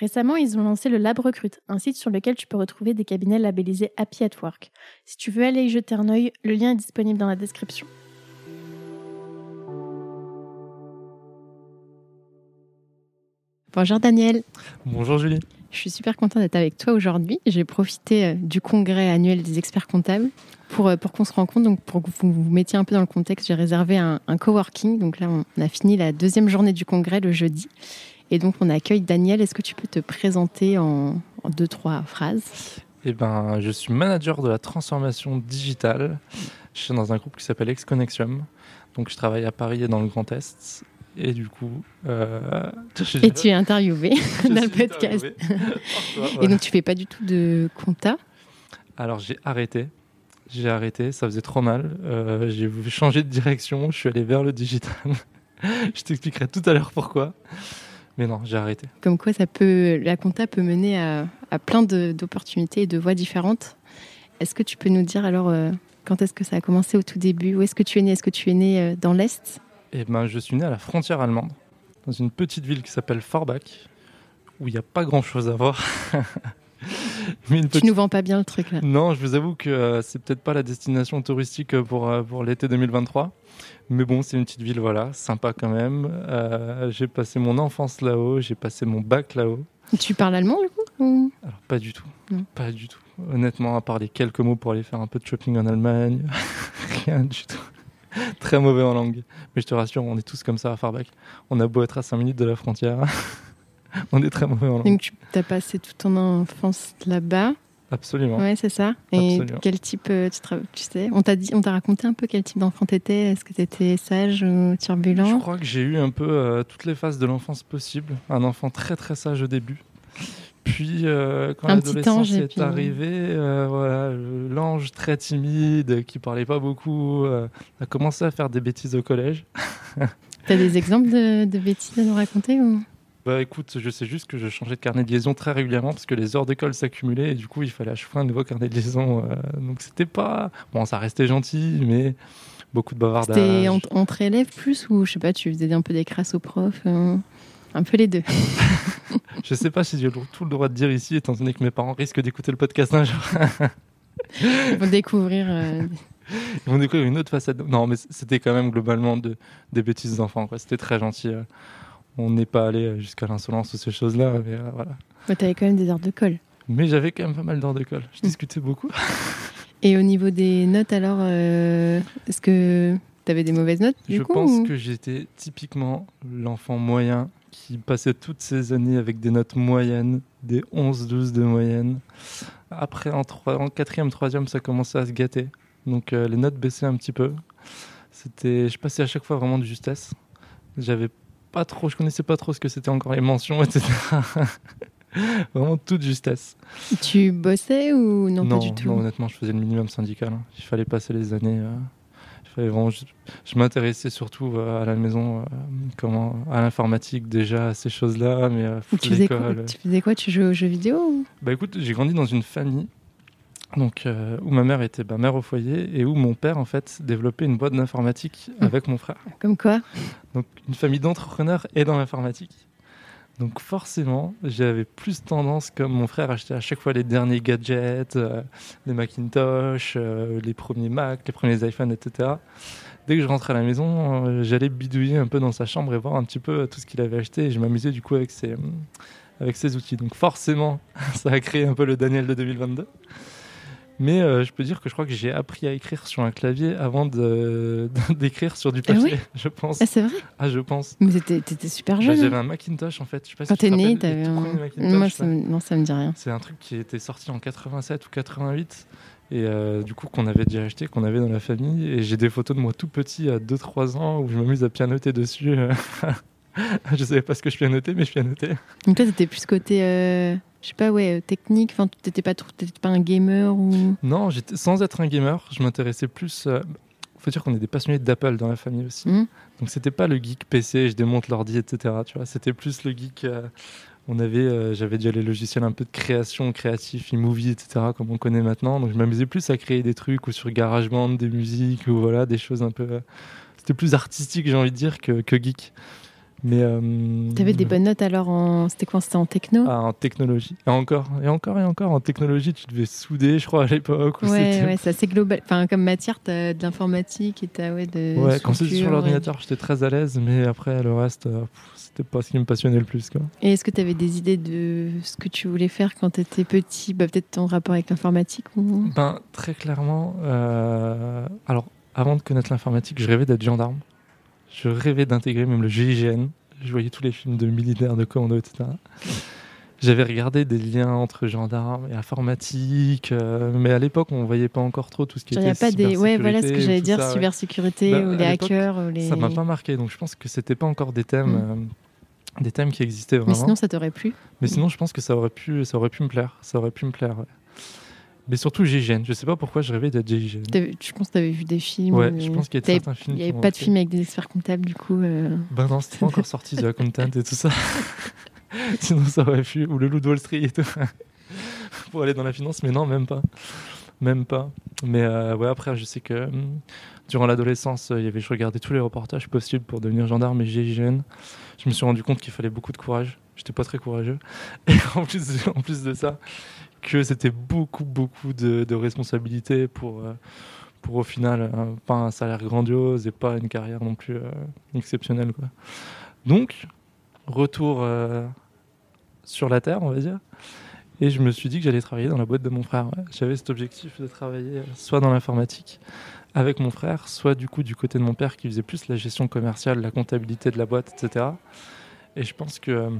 Récemment, ils ont lancé le Lab Recrute, un site sur lequel tu peux retrouver des cabinets labellisés Happy at Work. Si tu veux aller y jeter un œil, le lien est disponible dans la description. Bonjour Daniel. Bonjour Julie. Je suis super contente d'être avec toi aujourd'hui. J'ai profité euh, du congrès annuel des experts comptables pour, euh, pour qu'on se rencontre. Donc, pour que vous vous mettiez un peu dans le contexte, j'ai réservé un, un, coworking. Donc là, on a fini la deuxième journée du congrès le jeudi. Et donc, on accueille Daniel. Est-ce que tu peux te présenter en, en deux, trois phrases? Eh ben, je suis manager de la transformation digitale. Je suis dans un groupe qui s'appelle Exconnexium. Donc, je travaille à Paris et dans le Grand Est. Et du coup. Euh, et tu es interviewé dans le podcast. Et donc, tu fais pas du tout de compta? Alors, j'ai arrêté. J'ai arrêté, ça faisait trop mal. Euh, j'ai voulu changer de direction, je suis allé vers le digital. je t'expliquerai tout à l'heure pourquoi. Mais non, j'ai arrêté. Comme quoi, ça peut, la compta peut mener à, à plein d'opportunités et de voies différentes. Est-ce que tu peux nous dire alors euh, quand est-ce que ça a commencé au tout début? Où est-ce que tu es né? Est-ce que tu es né euh, dans l'Est? Eh ben, je suis né à la frontière allemande, dans une petite ville qui s'appelle Forbach, où il n'y a pas grand-chose à voir. Mais une petite... Tu nous vends pas bien le truc là. Non, je vous avoue que euh, c'est peut-être pas la destination touristique pour, euh, pour l'été 2023. Mais bon, c'est une petite ville, voilà, sympa quand même. Euh, j'ai passé mon enfance là-haut, j'ai passé mon bac là-haut. Tu parles allemand du coup Alors pas du tout, non. pas du tout. Honnêtement, à part les quelques mots pour aller faire un peu de shopping en Allemagne, rien du tout. très mauvais en langue. Mais je te rassure, on est tous comme ça à Farbach. On a beau être à 5 minutes de la frontière, on est très mauvais en langue. Donc tu as passé toute ton enfance là-bas Absolument. Ouais, c'est ça. Et quel type, euh, tu, tu sais, on t'a dit, on t'a raconté un peu quel type d'enfant t'étais. Est-ce que t'étais sage ou turbulent Je crois que j'ai eu un peu euh, toutes les phases de l'enfance possibles. Un enfant très très sage au début. Puis, euh, quand l'adolescence est arrivée, euh, voilà, l'ange très timide, qui parlait pas beaucoup, a commencé à faire des bêtises au collège. T'as des exemples de, bêtises à nous raconter ou? Bah écoute, je sais juste que je changeais de carnet de liaison très régulièrement parce que les heures d'école s'accumulaient et du coup il fallait à chaque fois un nouveau carnet de liaison. donc c'était pas. Bon, ça restait gentil, mais beaucoup de bavardage. C'était entre élèves plus ou je sais pas, tu faisais un peu des crasses aux profs un peu les deux? je sais pas si j'ai tout le droit de dire ici, étant donné que mes parents risquent d'écouter le podcast un jour. Ils vont découvrir. Euh, Ils vont découvrir une autre facette. Non, mais c'était quand même globalement de, des bêtises d'enfants. C'était très gentil. Euh. On n'est pas allé jusqu'à l'insolence ou ces choses-là. Mais euh, voilà. Mais t'avais quand même des heures de colle. Mais j'avais quand même pas mal d'heures de colle. Je mm. discutais beaucoup. Et au niveau des notes, alors, est-ce que tu avais des mauvaises notes Je pense que j'étais typiquement l'enfant moyen qui passait toutes ces années avec des notes moyennes, des 11-12 de moyenne. Après, en, 3, en quatrième, troisième, ça commençait à se gâter. Donc euh, les notes baissaient un petit peu. C'était, je passais à chaque fois vraiment de justesse. J'avais pas trop, je connaissais pas trop ce que c'était encore les mentions, etc. vraiment toute justesse. Tu bossais ou non, pas du tout Non, honnêtement, je faisais le minimum syndical. Il fallait passer les années. Euh, je, m'intéressais surtout euh, à la maison, euh, comment, à l'informatique déjà, à ces choses-là. Mais tu, faisais quoi, tu faisais quoi Tu jouais aux jeux vidéo Bah écoute, j'ai grandi dans une famille donc, où ma mère était bah, mère au foyer et où mon père en fait développait une boîte d'informatique hum. avec mon frère. Comme quoi? Donc une famille d'entrepreneurs et dans l'informatique. Donc forcément, j'avais plus tendance, comme mon frère, à acheter à chaque fois les derniers gadgets, euh, les Macintosh, euh, les premiers Mac, les premiers iPhones, etc. Dès que je rentrais à la maison, euh, j'allais bidouiller un peu dans sa chambre et voir un petit peu tout ce qu'il avait acheté. Et je m'amusais du coup avec ses, avec ses outils. Donc forcément, ça a créé un peu le Daniel de 2022. Mais euh, je peux dire que je crois que j'ai appris à écrire sur un clavier avant d'écrire sur du Ah papier, oui je pense. Ah, c'est vrai Ah, je pense. Mais t'étais, super Bah, jeune. J'avais hein. un Macintosh en fait. Je sais pas Quand si t'es te né, t'avais un. Moi, ça me- non, ça me dit rien. C'est un truc qui était sorti en 87 ou 88 et euh, du coup qu'on avait déjà acheté, qu'on avait dans la famille. Et j'ai des photos de moi tout petit à 2-3 ans où je m'amuse à pianoter dessus. je savais pas ce que je pianotais, mais je pianotais. Donc toi, t'étais plus côté, euh, je sais pas, ouais, euh, technique. Enfin, t'étais pas, trop- t'étais pas un gamer ou? Non, j'étais sans être un gamer, je m'intéressais plus. euh, faut dire qu'on est des passionnés d'Apple dans la famille aussi. Mhm. Donc c'était pas le geek PC, je démonte l'ordi, etc. Tu vois, c'était plus le geek. euh, on avait, euh, j'avais déjà les logiciels un peu de création, créatif, e-movie, etc. Comme on connaît maintenant. Donc je m'amusais plus à créer des trucs ou sur GarageBand, des musiques ou voilà des choses un peu. euh, c'était plus artistique, j'ai envie de dire, que, que geek. Mais euh, T'avais des bonnes notes alors en. C'était quoi C'était en techno? Ah, en technologie. Et encore, et encore, et encore, en technologie, tu devais souder, je crois, à l'époque. Ouais, ouais, c'est assez global. Enfin, comme matière, t'as de l'informatique et t'as ouais, de. Ouais, quand c'était sur l'ordinateur, j'étais très à l'aise, mais après, le reste, euh, c'était pas ce qui me passionnait le plus. Quoi. Et est-ce que tu avais des idées de ce que tu voulais faire quand tu étais petit? Bah, Peut-être ton rapport avec l'informatique ou... Ben, très clairement, euh, alors, avant de connaître l'informatique, je rêvais d'être gendarme. Je rêvais d'intégrer même le GIGN. Je voyais tous les films de militaires, de commando, etc. J'avais regardé des liens entre gendarmes et informatique, euh, mais à l'époque, on voyait pas encore trop tout ce qui Il n'y était a pas des. Ouais, voilà ce que cybersécurité j'allais dire, ça, ouais. cybersécurité Bah, ou les hackers. Ou les... Ça m'a pas marqué, donc je pense que c'était pas encore des thèmes, euh, des thèmes qui existaient Mais vraiment. sinon, ça t'aurait plu Mais sinon, je pense que ça aurait pu, ça aurait pu me plaire. Ça aurait pu me plaire. ouais. Mais surtout GIGN. Je sais pas pourquoi je rêvais d'être GIGN. T'avais- Je pense que tu avais vu des films. Ouais, ou- je pense qu'il y a certains films. Il n'y avait pas de film avec des experts comptables, du coup. euh, Ben non, c'était pas encore sorti The Accountant et tout ça. Sinon, ça aurait pu. Ou le loup de Wall Street et tout. Pour aller dans la finance, mais non, même pas. Même pas. Mais euh, ouais, après, je sais que hum, durant l'adolescence, euh, il y avait, je regardais tous les reportages possibles pour devenir gendarme et GIGN. Je me suis rendu compte qu'il fallait beaucoup de courage. J'étais pas très courageux. Et en plus de, en plus de ça, que c'était beaucoup, beaucoup de, responsabilités pour. euh, pour au final, euh, pas un salaire grandiose et pas une carrière non plus euh, exceptionnelle. Donc, retour sur la Terre, on va dire. Et je me suis dit que j'allais travailler dans la boîte de mon frère. J'avais cet objectif de travailler soit dans l'informatique avec mon frère, soit du coup du côté de mon père qui faisait plus la gestion commerciale, la comptabilité de la boîte, etc. Et je pense que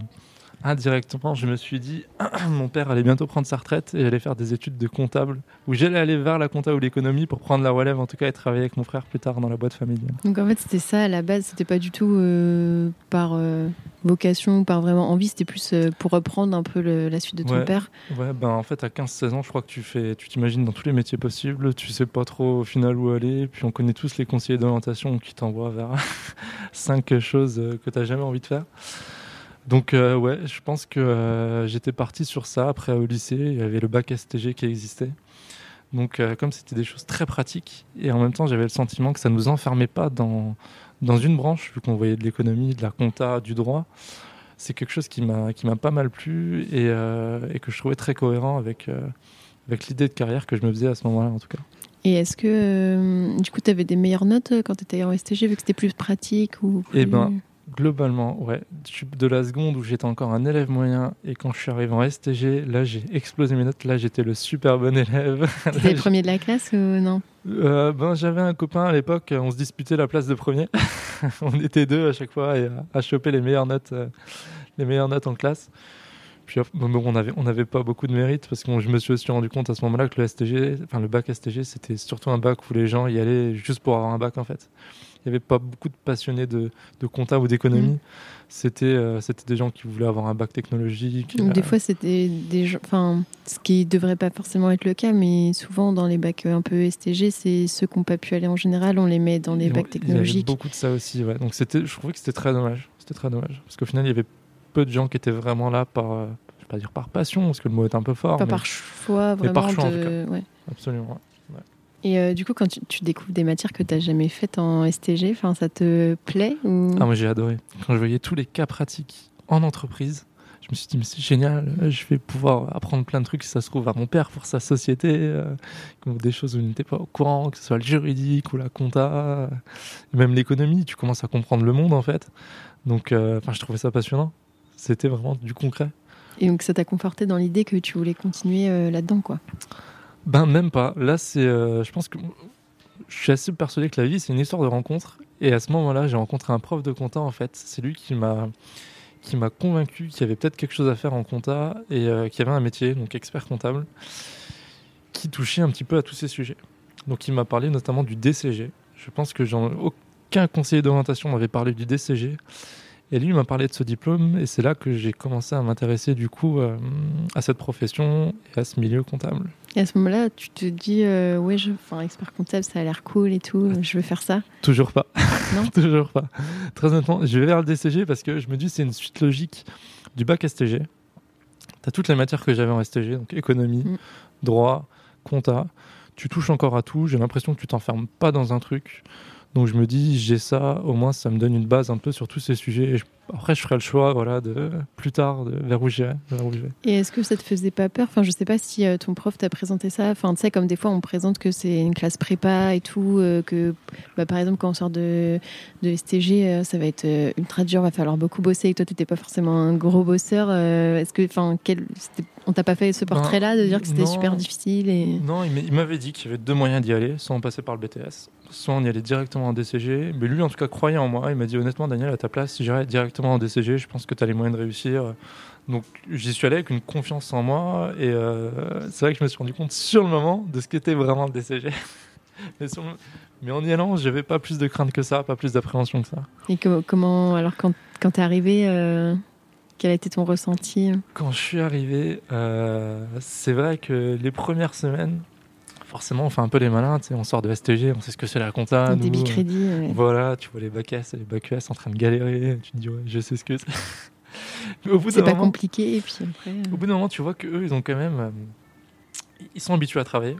indirectement, je me suis dit, mon père allait bientôt prendre sa retraite et j'allais faire des études de comptable, où j'allais aller vers la compta ou l'économie pour prendre la relève, en tout cas, et travailler avec mon frère plus tard dans la boîte familiale. Donc en fait, c'était ça à la base. C'était pas du tout euh, par euh, vocation ou par vraiment envie. C'était plus euh, pour reprendre un peu le- la suite de ton Ouais. père. Ouais, ben en fait, à 15-16 ans, je crois que tu fais, tu t'imagines dans tous les métiers possibles, tu sais pas trop au final où aller, puis on connaît tous les conseillers d'orientation qui t'envoient vers cinq choses que tu n'as jamais envie de faire. Donc, euh, ouais, je pense que euh, j'étais parti sur ça. Après, au lycée, il y avait le bac STG qui existait. Donc, euh, comme c'était des choses très pratiques, et en même temps, j'avais le sentiment que ça ne nous enfermait pas dans, dans une branche, vu qu'on voyait de l'économie, de la compta, du droit. C'est quelque chose qui m'a qui m'a pas mal plu et, euh, et que je trouvais très cohérent avec, avec l'idée de carrière que je me faisais à ce moment-là, en tout cas. Et est-ce que du coup, tu avais des meilleures notes quand tu étais en STG vu que c'était plus pratique ou plus... Eh ben, Globalement, ouais. De la seconde où j'étais encore un élève moyen et quand je suis arrivé en STG, là j'ai explosé mes notes. Là j'étais le super bon élève. T'étais le premier de la classe ou non? Euh, ben, j'avais un copain à l'époque, on se disputait la place de premier. on était deux à chaque fois et à, à choper les meilleures notes, euh, les meilleures notes en classe. Puis bon, on avait, on n'avait pas beaucoup de mérite parce que je me suis aussi rendu compte à ce moment-là que le STG, enfin le bac STG, c'était surtout un bac où les gens y allaient juste pour avoir un bac en fait. Il n'y avait pas beaucoup de passionnés de, de compta ou d'économie. Mm. C'était, euh, c'était des gens qui voulaient avoir un bac technologique. Donc, Des euh, fois, c'était des gens. Enfin, ce qui devrait pas forcément être le cas, mais souvent dans les bacs un peu STG, c'est ceux qui n'ont pas pu aller en général, on les met dans les bacs Il y avait technologiques. beaucoup de ça aussi, ouais. Donc je trouvais que c'était très dommage. C'était très dommage. Parce qu'au final, il y avait peu de gens qui étaient vraiment là par, euh, je vais pas dire par passion, parce que le mot est un peu fort. Pas mais par choix, mais vraiment. par choix, en de... ouais. Absolument. ouais. Et euh, du coup, quand tu, tu découvres des matières que tu n'as jamais faites en STG, ça te plaît ou... Ah, moi j'ai adoré. Quand je voyais tous les cas pratiques en entreprise, je me suis dit, mais c'est génial, je vais pouvoir apprendre plein de trucs si ça se trouve à mon père pour sa société, euh, des choses où il n'était pas au courant, que ce soit le juridique ou la compta, euh, et même l'économie, tu commences à comprendre le monde en fait. Donc, euh, je trouvais ça passionnant. C'était vraiment du concret. Et donc, ça t'a conforté dans l'idée que tu voulais continuer euh, là-dedans, quoi. Ben même pas. Là, c'est, je pense que je suis assez persuadé que la vie, c'est une histoire de rencontre. Et à ce moment-là, j'ai rencontré un prof de compta, en fait. C'est lui qui m'a qui m'a convaincu qu'il y avait peut-être quelque chose à faire en compta et euh, qu'il y avait un métier, donc expert comptable, qui touchait un petit peu à tous ces sujets. Donc il m'a parlé notamment du DCG. Je pense que aucun conseiller d'orientation m'avait parlé du DCG. Et lui m'a parlé de ce diplôme et c'est là que j'ai commencé à m'intéresser du coup euh, à cette profession et à ce milieu comptable. Et à ce moment-là, tu te dis, euh, ouais, je, enfin, expert comptable, ça a l'air cool et tout, je veux faire ça Toujours pas. Non Toujours pas. Très honnêtement, je vais vers le DCG parce que je me dis c'est une suite logique du bac STG. Tu as toutes les matières que j'avais en STG, donc économie, mm. droit, compta. Tu touches encore à tout, j'ai l'impression que tu t'enfermes pas dans un truc. Donc je me dis, j'ai ça, au moins ça me donne une base un peu sur tous ces sujets. après, je ferai le choix voilà, de, plus tard de, vers, où j'irai, Et est-ce que ça te faisait pas peur? Enfin, je sais pas si euh, ton prof t'a présenté ça. Enfin, tu sais, comme des fois on présente que c'est une classe prépa et tout, euh, que bah, par exemple quand on sort de, de STG, euh, ça va être ultra dur, va falloir beaucoup bosser. Et toi, tu n'étais pas forcément un gros bosseur. est-ce que, enfin, quel, on t'a pas fait ce ben, portrait-là de dire que c'était super difficile et... Non, il m'avait dit qu'il y avait deux moyens d'y aller, soit on passait par le BTS, soit on y allait directement en DCG. Mais lui, en tout cas, croyait en moi. Il m'a dit honnêtement, Daniel, à ta place, si j'irais directement en DCG, je pense que tu as les moyens de réussir. Donc j'y suis allé avec une confiance en moi et euh, c'est vrai que je me suis rendu compte sur le moment de ce qu'était vraiment le DCG. mais, en y allant, j'avais pas plus de crainte que ça, pas plus d'appréhension que ça. Et comment, alors quand, quand tu es arrivé, euh, quel a été ton ressenti Quand je suis arrivé, euh, c'est vrai que les premières semaines, forcément, on fait un peu les malins. On sort de STG, on sait ce que c'est la compta. Débit crédit. Voilà, tu vois les bacs et les bacs ES en train de galérer. Tu te dis, ouais, je sais ce que c'est. c'est pas compliqué. Et puis après, euh, Au bout d'un moment, tu vois qu'eux, ils ont quand même. Euh, ils sont habitués à travailler.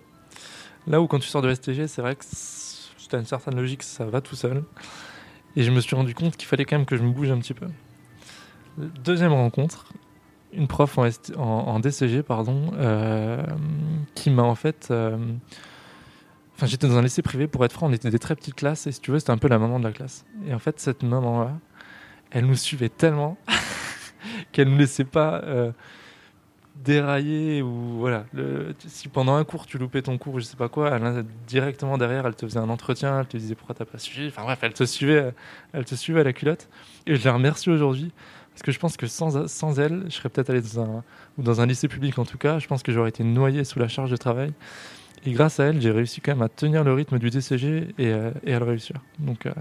Là où, quand tu sors de STG, c'est vrai que tu as une certaine logique, ça va tout seul. Et je me suis rendu compte qu'il fallait quand même que je me bouge un petit peu. Deuxième rencontre, une prof en, DCG, pardon, euh, qui m'a en fait. Euh, enfin, j'étais dans un lycée privé, pour être franc, on était des très petites classes, et si tu veux, c'était un peu la maman de la classe. Et en fait, cette maman-là, elle nous suivait tellement qu'elle ne nous laissait pas euh, dérailler ou voilà. Si pendant un cours tu loupais ton cours, je sais pas quoi, elle, directement derrière, elle te faisait un entretien, elle te disait pourquoi t'as pas suivi. Enfin bref, elle te suivait, elle te suivait à la culotte. Et je la remercie aujourd'hui parce que je pense que sans, sans elle, je serais peut-être allé dans un, ou dans un lycée public en tout cas, je pense que j'aurais été noyé sous la charge de travail. Et grâce à elle, j'ai réussi quand même à tenir le rythme du DCG et, euh, et à le réussir. Donc euh,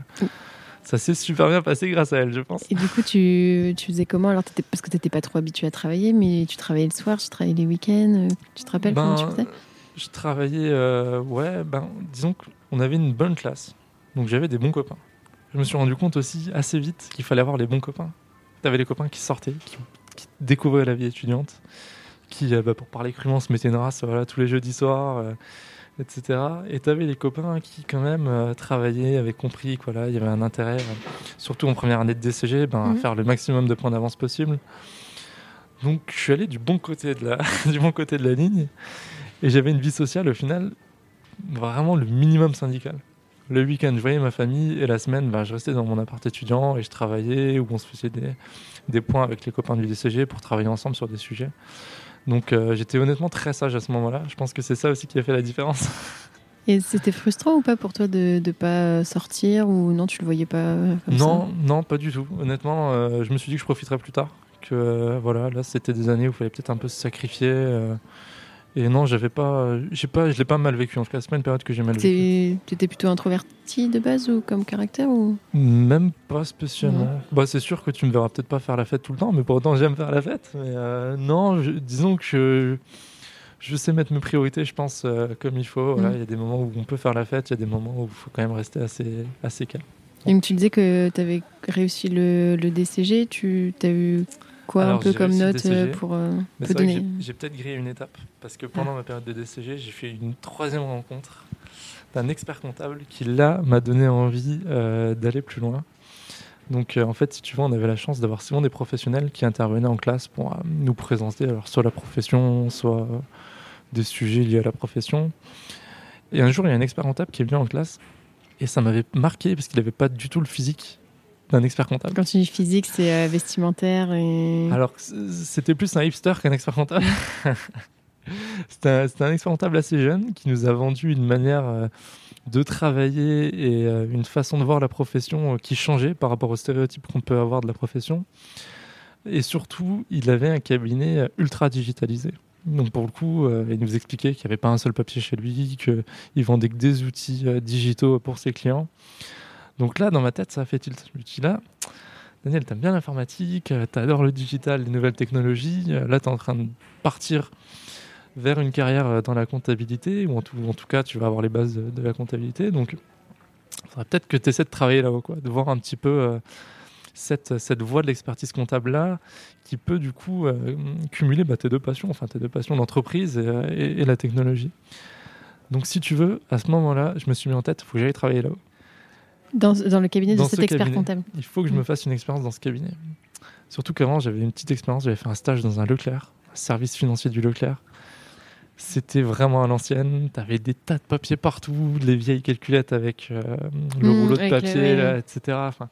ça s'est super bien passé grâce à elle, je pense. Et du coup, tu, tu faisais comment alors? Parce que tu n'étais pas trop habitué à travailler, mais tu travaillais le soir, tu travaillais les week-ends. Euh, tu te rappelles comment tu ben, faisais? Je travaillais, ouais, ben, disons qu'on avait une bonne classe. Donc j'avais des bons copains. Je me suis rendu compte aussi assez vite qu'il fallait avoir les bons copains. T'avais les copains qui sortaient, qui, découvraient la vie étudiante, qui, euh, bah, pour parler crûment, se mettaient une race voilà, tous les jeudis soirs, euh, etc. Et t'avais les copains qui, quand même, euh, travaillaient, avaient compris qu'il y avait un intérêt, surtout en première année de DCG, ben, à mhm. faire le maximum de points d'avance possible. Donc, je suis allé du bon côté de la, du bon côté de la ligne, et j'avais une vie sociale, au final, vraiment le minimum syndical le week-end, je voyais ma famille et la semaine, ben, je restais dans mon appart étudiant et je travaillais ou on se faisait des, des points avec les copains du DCG pour travailler ensemble sur des sujets. Donc euh, j'étais honnêtement très sage à ce moment-là. Je pense que c'est ça aussi qui a fait la différence. Et c'était frustrant ou pas pour toi de ne pas sortir ou non, tu le voyais pas comme Non, non, pas du tout. Honnêtement, euh, je me suis dit que je profiterais plus tard. Que euh, voilà, là c'était des années où il fallait peut-être un peu se sacrifier. Et non, j'avais pas, j'ai pas, je l'ai pas mal vécu. En tout cas, c'est pas une période que j'ai mal vécue. Tu étais plutôt introverti de base ou comme caractère ou? Même pas spécialement. Bah, c'est sûr que tu me verras peut-être pas faire la fête tout le temps, mais pour autant j'aime faire la fête. Mais euh, non, disons que je, je, sais mettre mes priorités, je pense, euh, comme il faut. Mm. il y a des moments où on peut faire la fête, il y a des moments où il faut quand même rester assez, assez calme. Donc tu disais que tu avais réussi le, le DCG, tu as eu quoi un peu comme note euh, pour euh, donner J'ai peut-être grillé une étape parce que pendant ah. ma période de DCG, j'ai fait une troisième rencontre d'un expert comptable qui là m'a donné envie euh, d'aller plus loin. Donc en fait, si tu veux, on avait la chance d'avoir souvent des professionnels qui intervenaient en classe pour nous présenter alors soit la profession, soit des sujets liés à la profession. Et un jour, il y a un expert comptable qui est venu en classe et ça m'avait marqué parce qu'il n'avait pas du tout le physique d'un expert comptable. Quand tu dis physique, c'est euh, vestimentaire et... Alors, c'était plus un hipster qu'un expert comptable. C'était un, un expérimentable assez jeune qui nous a vendu une manière euh, de travailler et euh, une façon de voir la profession qui changeait par rapport aux stéréotypes qu'on peut avoir de la profession. Et surtout, il avait un cabinet ultra digitalisé. Donc pour le coup, euh, il nous expliquait qu'il n'y avait pas un seul papier chez lui, qu'il vendait que des outils euh, digitaux pour ses clients. Donc là, dans ma tête, ça fait tilt. Je me dis là, Daniel, t'aimes bien l'informatique, euh, t'adores le digital, les nouvelles technologies. euh, Là, t'es en train de partir vers une carrière euh, dans la comptabilité, ou en tout, cas, tu vas avoir les bases de, la comptabilité. Donc, il faudrait peut-être que tu essaies de travailler là-haut, quoi, de voir un petit peu cette, voie de l'expertise comptable-là, qui peut du coup cumuler bah, tes deux passions, enfin tes deux passions, l'entreprise et, et- et la technologie. Donc, si tu veux, à ce moment-là, je me suis mis en tête, il faut que j'aille travailler là-haut. Dans, dans le cabinet Dans de cet ce expert cabinet. comptable. Il faut que je me Mm. fasse une expérience dans ce cabinet. Surtout qu'avant, j'avais une petite expérience, j'avais fait un stage dans un Leclerc, un service financier du Leclerc. C'était vraiment à l'ancienne, t'avais des tas de papiers partout, les vieilles calculettes avec euh, le Mm, rouleau de papier, là, etc. Enfin,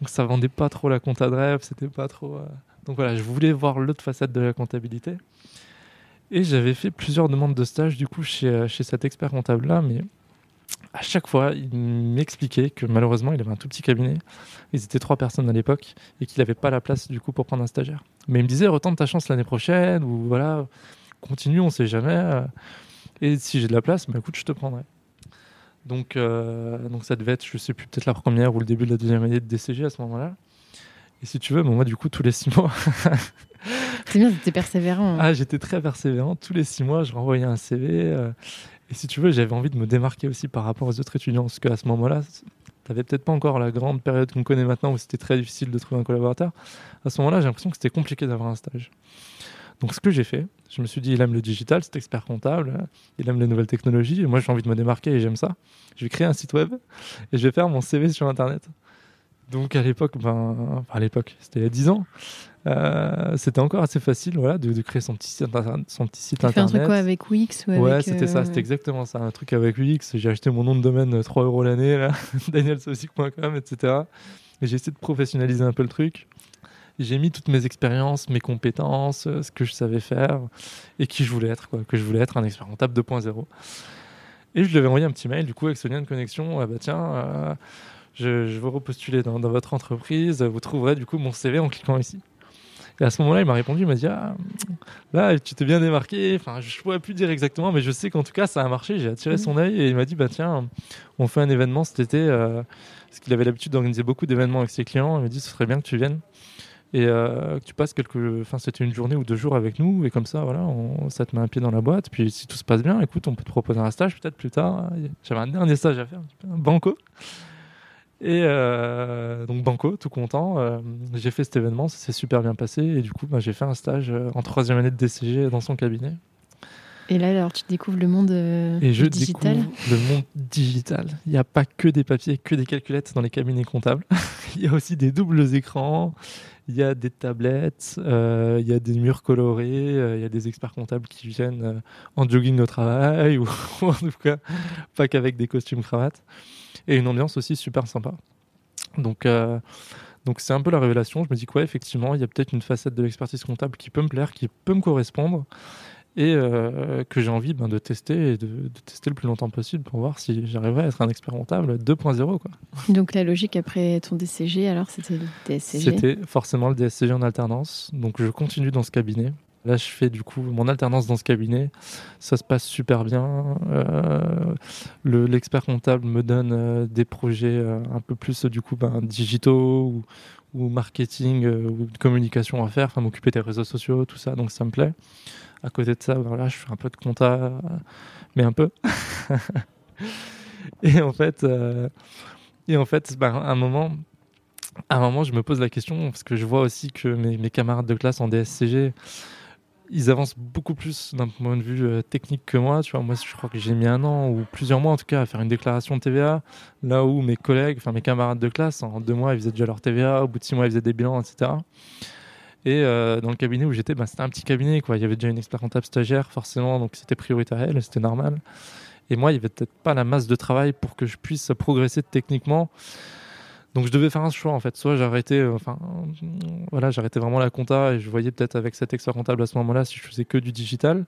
donc ça vendait pas trop la compta de rêve, c'était pas trop... euh, Donc voilà, je voulais voir l'autre facette de la comptabilité. Et j'avais fait plusieurs demandes de stage du coup chez, euh, chez cet expert comptable là, mais à chaque fois, il m'expliquait que malheureusement, il avait un tout petit cabinet. Ils étaient trois personnes à l'époque et qu'il n'avait pas la place du coup pour prendre un stagiaire. Mais il me disait retente ta chance l'année prochaine ou voilà, continue, on sait jamais. Et si j'ai de la place, bah écoute, je te prendrai. Donc, euh, donc ça devait être, je sais plus, peut-être la première ou le début de la deuxième année de DCG à ce moment-là. Et si tu veux, bon, moi du coup, tous les six mois, C'est bien, c'était persévérant. hein. ah, j'étais très persévérant. Tous les six mois, je renvoyais un CV. euh, et si tu veux, j'avais envie de me démarquer aussi par rapport aux autres étudiants. Parce qu'à ce moment-là, tu n'avais peut-être pas encore la grande période qu'on connaît maintenant où c'était très difficile de trouver un collaborateur. À ce moment-là, j'ai l'impression que c'était compliqué d'avoir un stage. Donc, ce que j'ai fait, je me suis dit, il aime le digital, c'est expert comptable, il aime les nouvelles technologies. Et moi, j'ai envie de me démarquer et j'aime ça. Je vais créer un site web et je vais faire mon CV sur Internet. Donc, à l'époque, ben, à l'époque, c'était il y a 10 ans. Euh, c'était encore assez facile voilà, de, de créer son petit site, son petit site Tu fais un internet. truc quoi avec Wix ou Ouais, c'était ça, euh, c'était exactement ça. Un truc avec UX. J'ai acheté mon nom de domaine euh, 3 euros l'année, danielsaucic.com, etc. Et j'ai essayé de professionnaliser un peu le truc. J'ai mis toutes mes expériences, mes compétences, euh, ce que je savais faire et qui je voulais être, quoi. Que je voulais être un expert comptable 2.0. Et je lui avais envoyé un petit mail, du coup, avec ce lien de connexion. Ah bah tiens, euh, je, je veux repostuler dans, dans votre entreprise. Vous trouverez du coup mon CV en cliquant ici. Et à ce moment-là, il m'a répondu, il m'a dit ah, là, tu t'es bien démarqué. Enfin, je pourrais plus dire exactement, mais je sais qu'en tout cas, ça a marché. J'ai attiré son œil et il m'a dit bah tiens, on fait un événement cet été. euh, parce qu'il avait l'habitude d'organiser beaucoup d'événements avec ses clients. Il m'a dit ce serait bien que tu viennes et euh, que tu passes quelques. Enfin, c'était une journée ou deux jours avec nous et comme ça, voilà, on- ça te met un pied dans la boîte. Puis si tout se passe bien, écoute, on peut te proposer un stage peut-être plus tard. J'avais un dernier stage à faire, un petit peu, un banco. Et euh, donc Banco, tout content. euh, j'ai fait cet événement, ça s'est super bien passé. Et du coup, bah, j'ai fait un stage euh, en troisième année de DCG dans son cabinet. Et là, alors, tu découvres le monde euh, Et je digital? découvre le monde digital. Il n'y a pas que des papiers, que des calculettes dans les cabinets comptables. il y a aussi des doubles écrans, il y a des tablettes, euh, il y a des murs colorés, euh, il y a des experts comptables qui viennent en jogging au travail, ou en tout cas pas qu'avec des costumes cravates. Et une ambiance aussi super sympa. Donc, euh, donc c'est un peu la révélation. Je me dis que ouais, effectivement, il y a peut-être une facette de l'expertise comptable qui peut me plaire, qui peut me correspondre et euh, que j'ai envie ben, de tester et de, de tester le plus longtemps possible pour voir si j'arriverai à être un expert comptable 2.0 quoi. Donc, la logique après ton DCG, alors, c'était le DSCG. C'était forcément le DSCG en alternance, donc je continue dans ce cabinet. Là, je fais du coup mon alternance dans ce cabinet. Ça se passe super bien. Euh, le- L'expert comptable me donne euh, des projets euh, un peu plus du coup ben, digitaux ou, marketing ou communication à faire, enfin m'occuper des réseaux sociaux, tout ça. Donc ça me plaît. À côté de ça, voilà, je fais un peu de compta, mais un peu. et en fait, et en fait, ben, à un moment, un moment, je me pose la question parce que je vois aussi que mes camarades de classe en DSCG, ils avancent beaucoup plus d'un point de vue euh, technique que moi. Tu vois, moi, je crois que j'ai mis un an ou plusieurs mois en tout cas à faire une déclaration de TVA, là où mes collègues, enfin mes camarades de classe, en deux mois, ils faisaient déjà leur TVA, au bout de six mois, ils faisaient des bilans, etc. Et euh, dans le cabinet où j'étais, bah, c'était un petit cabinet, quoi. Il y avait déjà une expert comptable stagiaire, forcément, donc c'était prioritaire à c'était normal. Et moi, il n'y avait peut-être pas la masse de travail pour que je puisse progresser techniquement Donc je devais faire un choix en fait. Soit j'arrêtais, euh, enfin voilà, j'arrêtais vraiment la compta et je voyais peut-être avec cet expert comptable à ce moment-là si je faisais que du digital,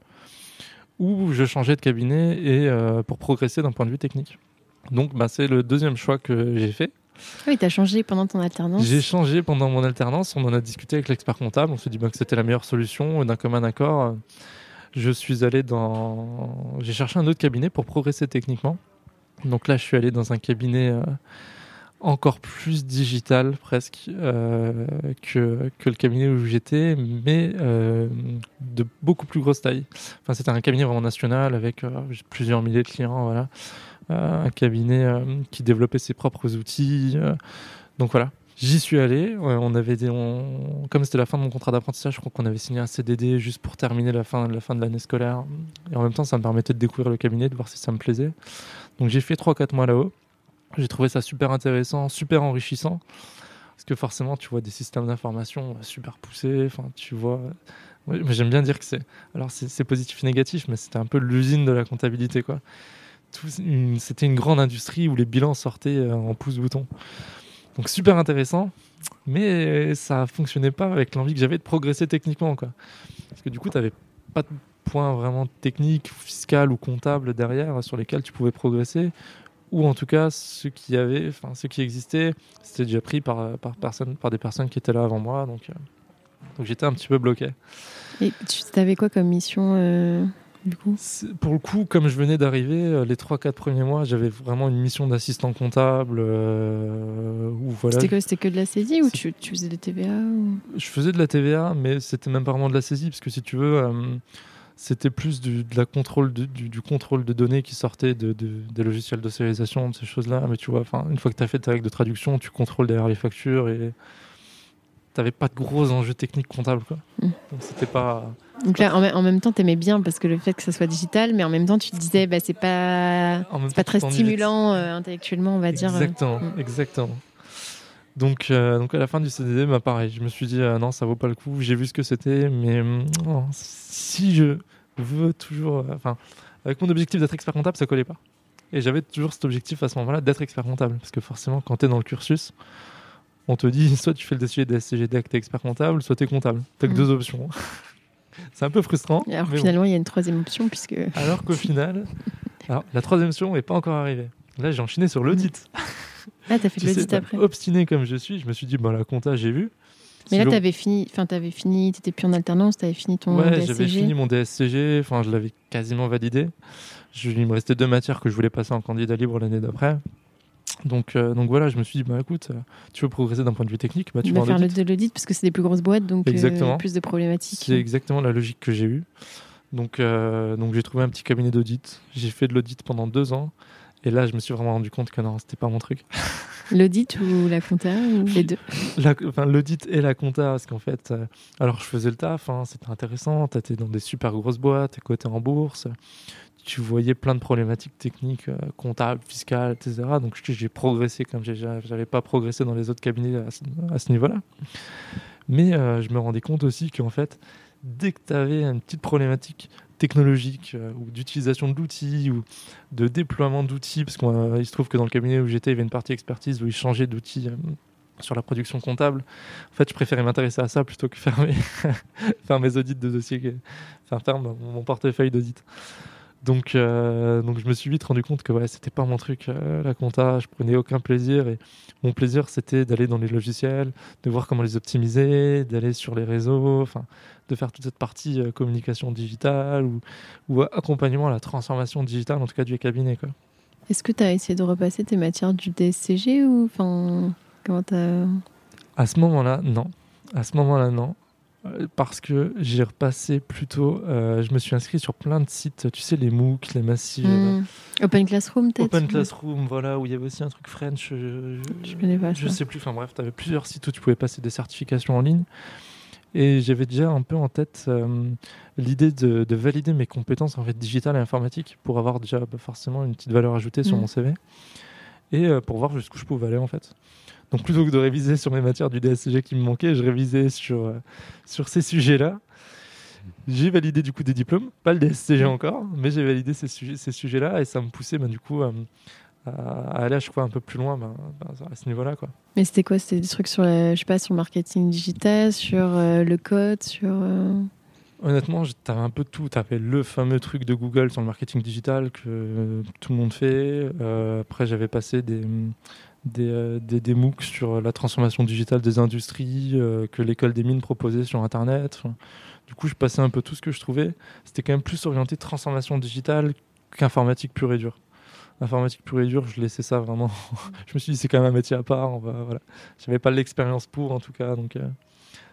ou je changeais de cabinet et euh, pour progresser d'un point de vue technique. Donc bah, c'est le deuxième choix que j'ai fait. Oui, tu as changé pendant ton alternance. J'ai changé pendant mon alternance. On en a discuté avec l'expert comptable. On s'est dit bah, que c'était la meilleure solution. D'un commun accord, je suis allé dans. J'ai cherché un autre cabinet pour progresser techniquement. Donc là, je suis allé dans un cabinet. Euh, encore plus digital presque euh, que, que, le cabinet où j'étais, mais euh, de beaucoup plus grosse taille. Enfin, c'était un cabinet vraiment national avec euh, plusieurs milliers de clients, voilà. un cabinet qui développait ses propres outils. donc voilà, J'y suis allé. On avait des, comme c'était la fin de mon contrat d'apprentissage, je crois qu'on avait signé un CDD juste pour terminer la fin, la fin de l'année scolaire. Et en même temps, ça me permettait de découvrir le cabinet, de voir si ça me plaisait. Donc j'ai fait 3-4 mois là-haut. J'ai trouvé ça super intéressant, super enrichissant. Parce que forcément, tu vois des systèmes d'information super poussés. Enfin, tu vois. mais j'aime bien dire que c'est. Alors, c'est positif et négatif, mais c'était un peu l'usine de la comptabilité, quoi. C'était une grande industrie où les bilans sortaient euh, en pouce-bouton. Donc, super intéressant, mais ça fonctionnait pas avec l'envie que j'avais de progresser techniquement, quoi. Parce que du coup, tu n'avais pas de points vraiment techniques, fiscal ou comptable derrière sur lesquels tu pouvais progresser ou en tout cas ceux qui avaient, enfin ceux qui existaient, c'était déjà pris par, par, personne, par des personnes qui étaient là avant moi, donc, euh, donc j'étais un petit peu bloqué. Et tu avais quoi comme mission euh, du coup? Pour le coup, comme je venais d'arriver, euh, les 3-4 premiers mois, j'avais vraiment une mission d'assistant comptable. voilà. C'était que, que de la saisie ou tu, tu, faisais de la TVA Je faisais de la TVA, mais c'était même pas vraiment de la saisie, parce que si tu veux c'était plus du, de la contrôle de, du, contrôle de données qui sortait de, des logiciels de sérialisation, de ces choses-là. Mais tu vois, une fois que tu as fait ta règle de traduction, tu contrôles derrière les factures et tu n'avais pas de gros enjeux techniques comptables. Quoi. Mm. Donc c'était pas. Donc là, en, même temps, tu aimais bien parce que le fait que ça soit digital, mais en même temps, tu te disais, bah, c'est pas, pas très stimulant euh, intellectuellement, on va dire. Exactement, mm. exactement. Donc, euh, donc à la fin du CDD, bah pareil, je me suis dit ah non, ça vaut pas le coup. J'ai vu ce que c'était, mais oh, si je veux toujours, euh, enfin, avec mon objectif d'être expert comptable, ça collait pas. Et j'avais toujours cet objectif à ce moment-là d'être expert comptable, parce que forcément, quand tu es dans le cursus, on te dit soit tu fais le dossier des SCGD que tu es expert comptable, soit tu es comptable. Tu que mmh. deux options. C'est un peu frustrant. alors finalement, il y a une troisième option, puisque. Alors qu'au final, alors, la troisième option n'est pas encore arrivée. Là, j'ai enchaîné sur l'audit. Ah, t'as fait l'audit après. Obstiné comme je suis, je me suis dit, bon, la compta, j'ai vu. Mais là, tu avais fini, enfin, t'avais fini, t'étais plus en alternance, t'avais fini ton ouais, j'avais fini mon DSCG, enfin, je l'avais quasiment validé. Je, il me restait deux matières que je voulais passer en candidat libre l'année d'après. Donc, euh, donc voilà, je me suis dit, bah écoute, euh, tu veux progresser d'un point de vue technique, bah, tu vas faire de l'audit parce que c'est des plus grosses boîtes, donc euh, plus de problématiques. C'est exactement la logique que j'ai eue. Donc, donc j'ai trouvé un petit cabinet d'audit. J'ai fait de l'audit pendant deux ans. Et là, je me suis vraiment rendu compte que non, c'était pas mon truc. L'audit ou la compta ou les deux? Enfin, L'audit et la compta, parce qu'en fait, euh, alors je faisais le taf, hein, c'était intéressant, tu étais dans des super grosses boîtes, coté en bourse, tu voyais plein de problématiques techniques, euh, comptables, fiscales, etc. Donc j'ai progressé comme j'avais pas progressé dans les autres cabinets à ce, niveau-là. Mais euh, je me rendais compte aussi qu'en fait, dès que tu avais une petite problématique technologique euh, ou d'utilisation de l'outil ou de déploiement d'outils, parce qu'il se trouve que dans le cabinet où j'étais, il y avait une partie expertise où ils changeaient d'outils euh, sur la production comptable. En fait, je préférais m'intéresser à ça plutôt que faire mes, mes audits de dossiers, faire mon portefeuille d'audit. Donc, euh, donc je me suis vite rendu compte que ouais, c'était pas mon truc, la compta, je prenais aucun plaisir. Et mon plaisir, c'était d'aller dans les logiciels, de voir comment les optimiser, d'aller sur les réseaux, enfin, de faire toute cette partie euh, communication digitale ou, ou, accompagnement à la transformation digitale, en tout cas du cabinet. Est-ce que tu as essayé de repasser tes matières du DSCG ou enfin comment as... À ce moment-là, non. À ce moment-là, non. Euh, parce que j'ai repassé plutôt, euh, je me suis inscrit sur plein de sites, tu sais, les MOOC, les massifs. Hmm. Open Classroom, peut-être Open Classroom, voilà, où il y avait aussi un truc French. Je, je connais pas. Je sais plus, enfin bref, tu avais plusieurs sites où tu pouvais passer des certifications en ligne. Et j'avais déjà un peu en tête euh, l'idée de, valider mes compétences en fait digitales et informatiques pour avoir déjà bah, forcément une petite valeur ajoutée sur mm. mon CV et euh, pour voir jusqu'où je pouvais aller en fait. Donc plutôt que de réviser sur mes matières du DSCG qui me manquaient, je révisais sur, euh, sur ces sujets-là. J'ai validé du coup des diplômes, pas le DSCG mm. encore, mais j'ai validé ces, sujets, ces sujets-là et ça me poussait bah, du coup à, aller à chaque fois un peu plus loin ben, à ce niveau-là. Quoi. Mais c'était quoi? C'était des trucs sur, je sais pas, sur le marketing digital, sur euh, le code, sur... Euh Honnêtement, tu avais un peu tout. Tu avais le fameux truc de Google sur le marketing digital que tout le monde fait. Euh, après, j'avais passé des, des, des, des, MOOC sur la transformation digitale des industries que l'école des mines proposait sur Internet. du coup, je passais un peu tout ce que je trouvais. C'était quand même plus orienté transformation digitale qu'informatique pure et dure informatique pure et dure, je laissais ça vraiment. je me suis dit, c'est quand même un métier à part. On va, voilà. Je n'avais pas l'expérience pour, en tout cas, donc euh,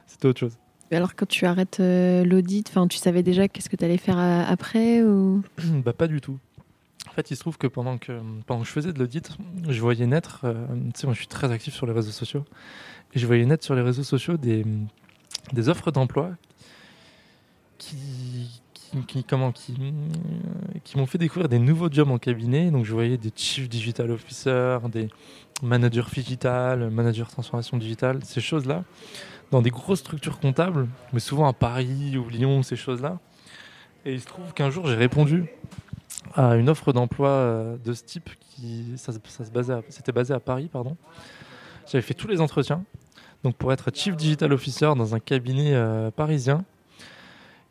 c'était autre chose. Alors, quand tu arrêtes euh, l'audit, tu savais déjà qu'est-ce que tu allais faire euh, après ou... bah, Pas du tout. En fait, il se trouve que pendant que, pendant que je faisais de l'audit, je voyais naître, tu sais, moi je suis très actif sur les réseaux sociaux, et je voyais naître sur les réseaux sociaux des, des offres d'emploi qui, qui, comment, qui, qui m'ont fait découvrir des nouveaux jobs en cabinet. Donc, je voyais des chief digital officers, des managers digital, managers transformation digitale, ces choses-là, dans des grosses structures comptables, mais souvent à Paris ou Lyon, ces choses-là. Et il se trouve qu'un jour, j'ai répondu à une offre d'emploi euh, de ce type qui, ça, c'était basé à Paris, pardon. J'avais fait tous les entretiens. Donc, pour être chief digital officer dans un cabinet euh, parisien,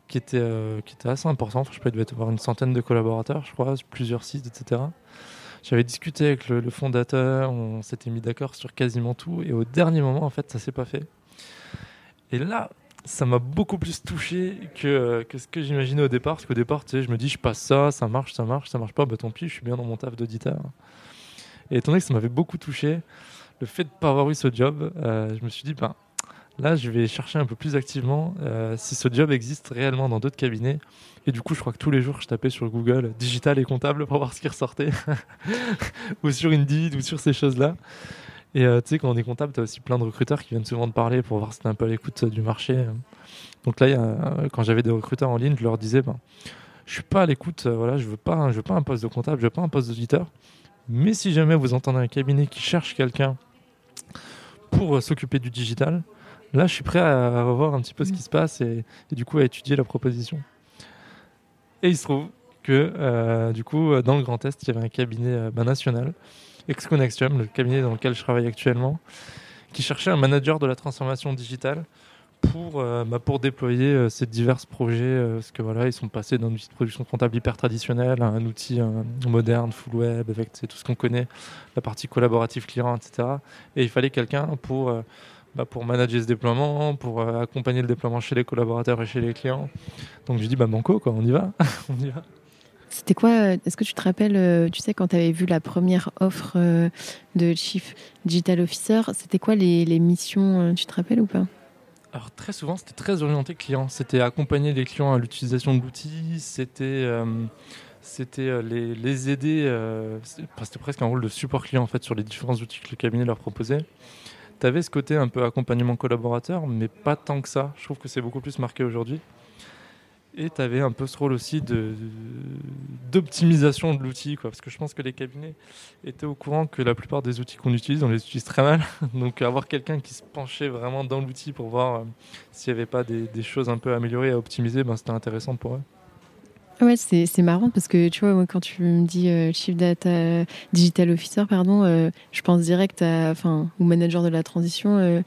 qui était, euh, qui était assez important. Enfin, je il devait avoir une centaine de collaborateurs, je crois, plusieurs sites, etc. J'avais discuté avec le, fondateur, on s'était mis d'accord sur quasiment tout, et au dernier moment, en fait, ça s'est pas fait. Et là, ça m'a beaucoup plus touché que, ce que j'imaginais au départ, parce qu'au départ, je me dis, je passe ça, ça marche, ça marche, ça marche pas, bah tant pis, je suis bien dans mon taf d'auditeur. Et étant donné que ça m'avait beaucoup touché, le fait de ne pas avoir eu ce job, euh, je me suis dit, ben, Là, je vais chercher un peu plus activement euh, si ce job existe réellement dans d'autres cabinets. Et du coup, je crois que tous les jours, je tapais sur Google digital et comptable pour voir ce qui ressortait. ou sur Indeed, ou sur ces choses-là. Et euh, tu sais, quand on est comptable, tu as aussi plein de recruteurs qui viennent souvent te parler pour voir si tu un peu à l'écoute du marché. Donc là, quand j'avais des recruteurs en ligne, je leur disais ben, Je suis pas à l'écoute, euh, voilà, je veux veux pas un poste de comptable, je veux pas un poste d'auditeur. Mais si jamais vous entendez un cabinet qui cherche quelqu'un pour s'occuper du digital, Là, je suis prêt à revoir un petit peu ce qui se passe et, du coup à étudier la proposition. Et il se trouve que euh, du coup, dans le Grand Est, il y avait un cabinet euh, national, ExConnexium, le cabinet dans lequel je travaille actuellement, qui cherchait un manager de la transformation digitale pour, euh, bah, pour déployer ces divers projets. parce que voilà, ils sont passés d'un outil de production comptable hyper traditionnel à un outil moderne, full web, avec tout ce qu'on connaît, la partie collaborative client, etc. Et il fallait quelqu'un pour bah, pour manager ce déploiement, pour euh, accompagner le déploiement chez les collaborateurs et chez les clients. Donc je dis bah banco quoi, on y va, on y va. C'était quoi euh, Est-ce que tu te rappelles, euh, tu sais, quand tu avais vu la première offre de Chief Digital Officer, c'était quoi les, les missions Tu te rappelles ou pas? Alors très souvent, c'était très orienté client. C'était accompagner les clients à l'utilisation de l'outil. C'était c'était les, les, aider. c'était presque un rôle de support client en fait sur les différents outils que le cabinet leur proposait tu avais ce côté un peu accompagnement collaborateur, mais pas tant que ça. Je trouve que c'est beaucoup plus marqué aujourd'hui. Et tu avais un peu ce rôle aussi d'optimisation de, l'outil, parce que je pense que les cabinets étaient au courant que la plupart des outils qu'on utilise, on les utilise très mal. Donc avoir quelqu'un qui se penchait vraiment dans l'outil pour voir euh, s'il n'y avait pas des, choses un peu améliorées à optimiser, ben, c'était intéressant pour eux. Ouais, c'est marrant parce que tu vois, quand tu me dis euh, Chief Data Digital Officer, pardon, euh, je pense direct à, enfin, ou manager de la transition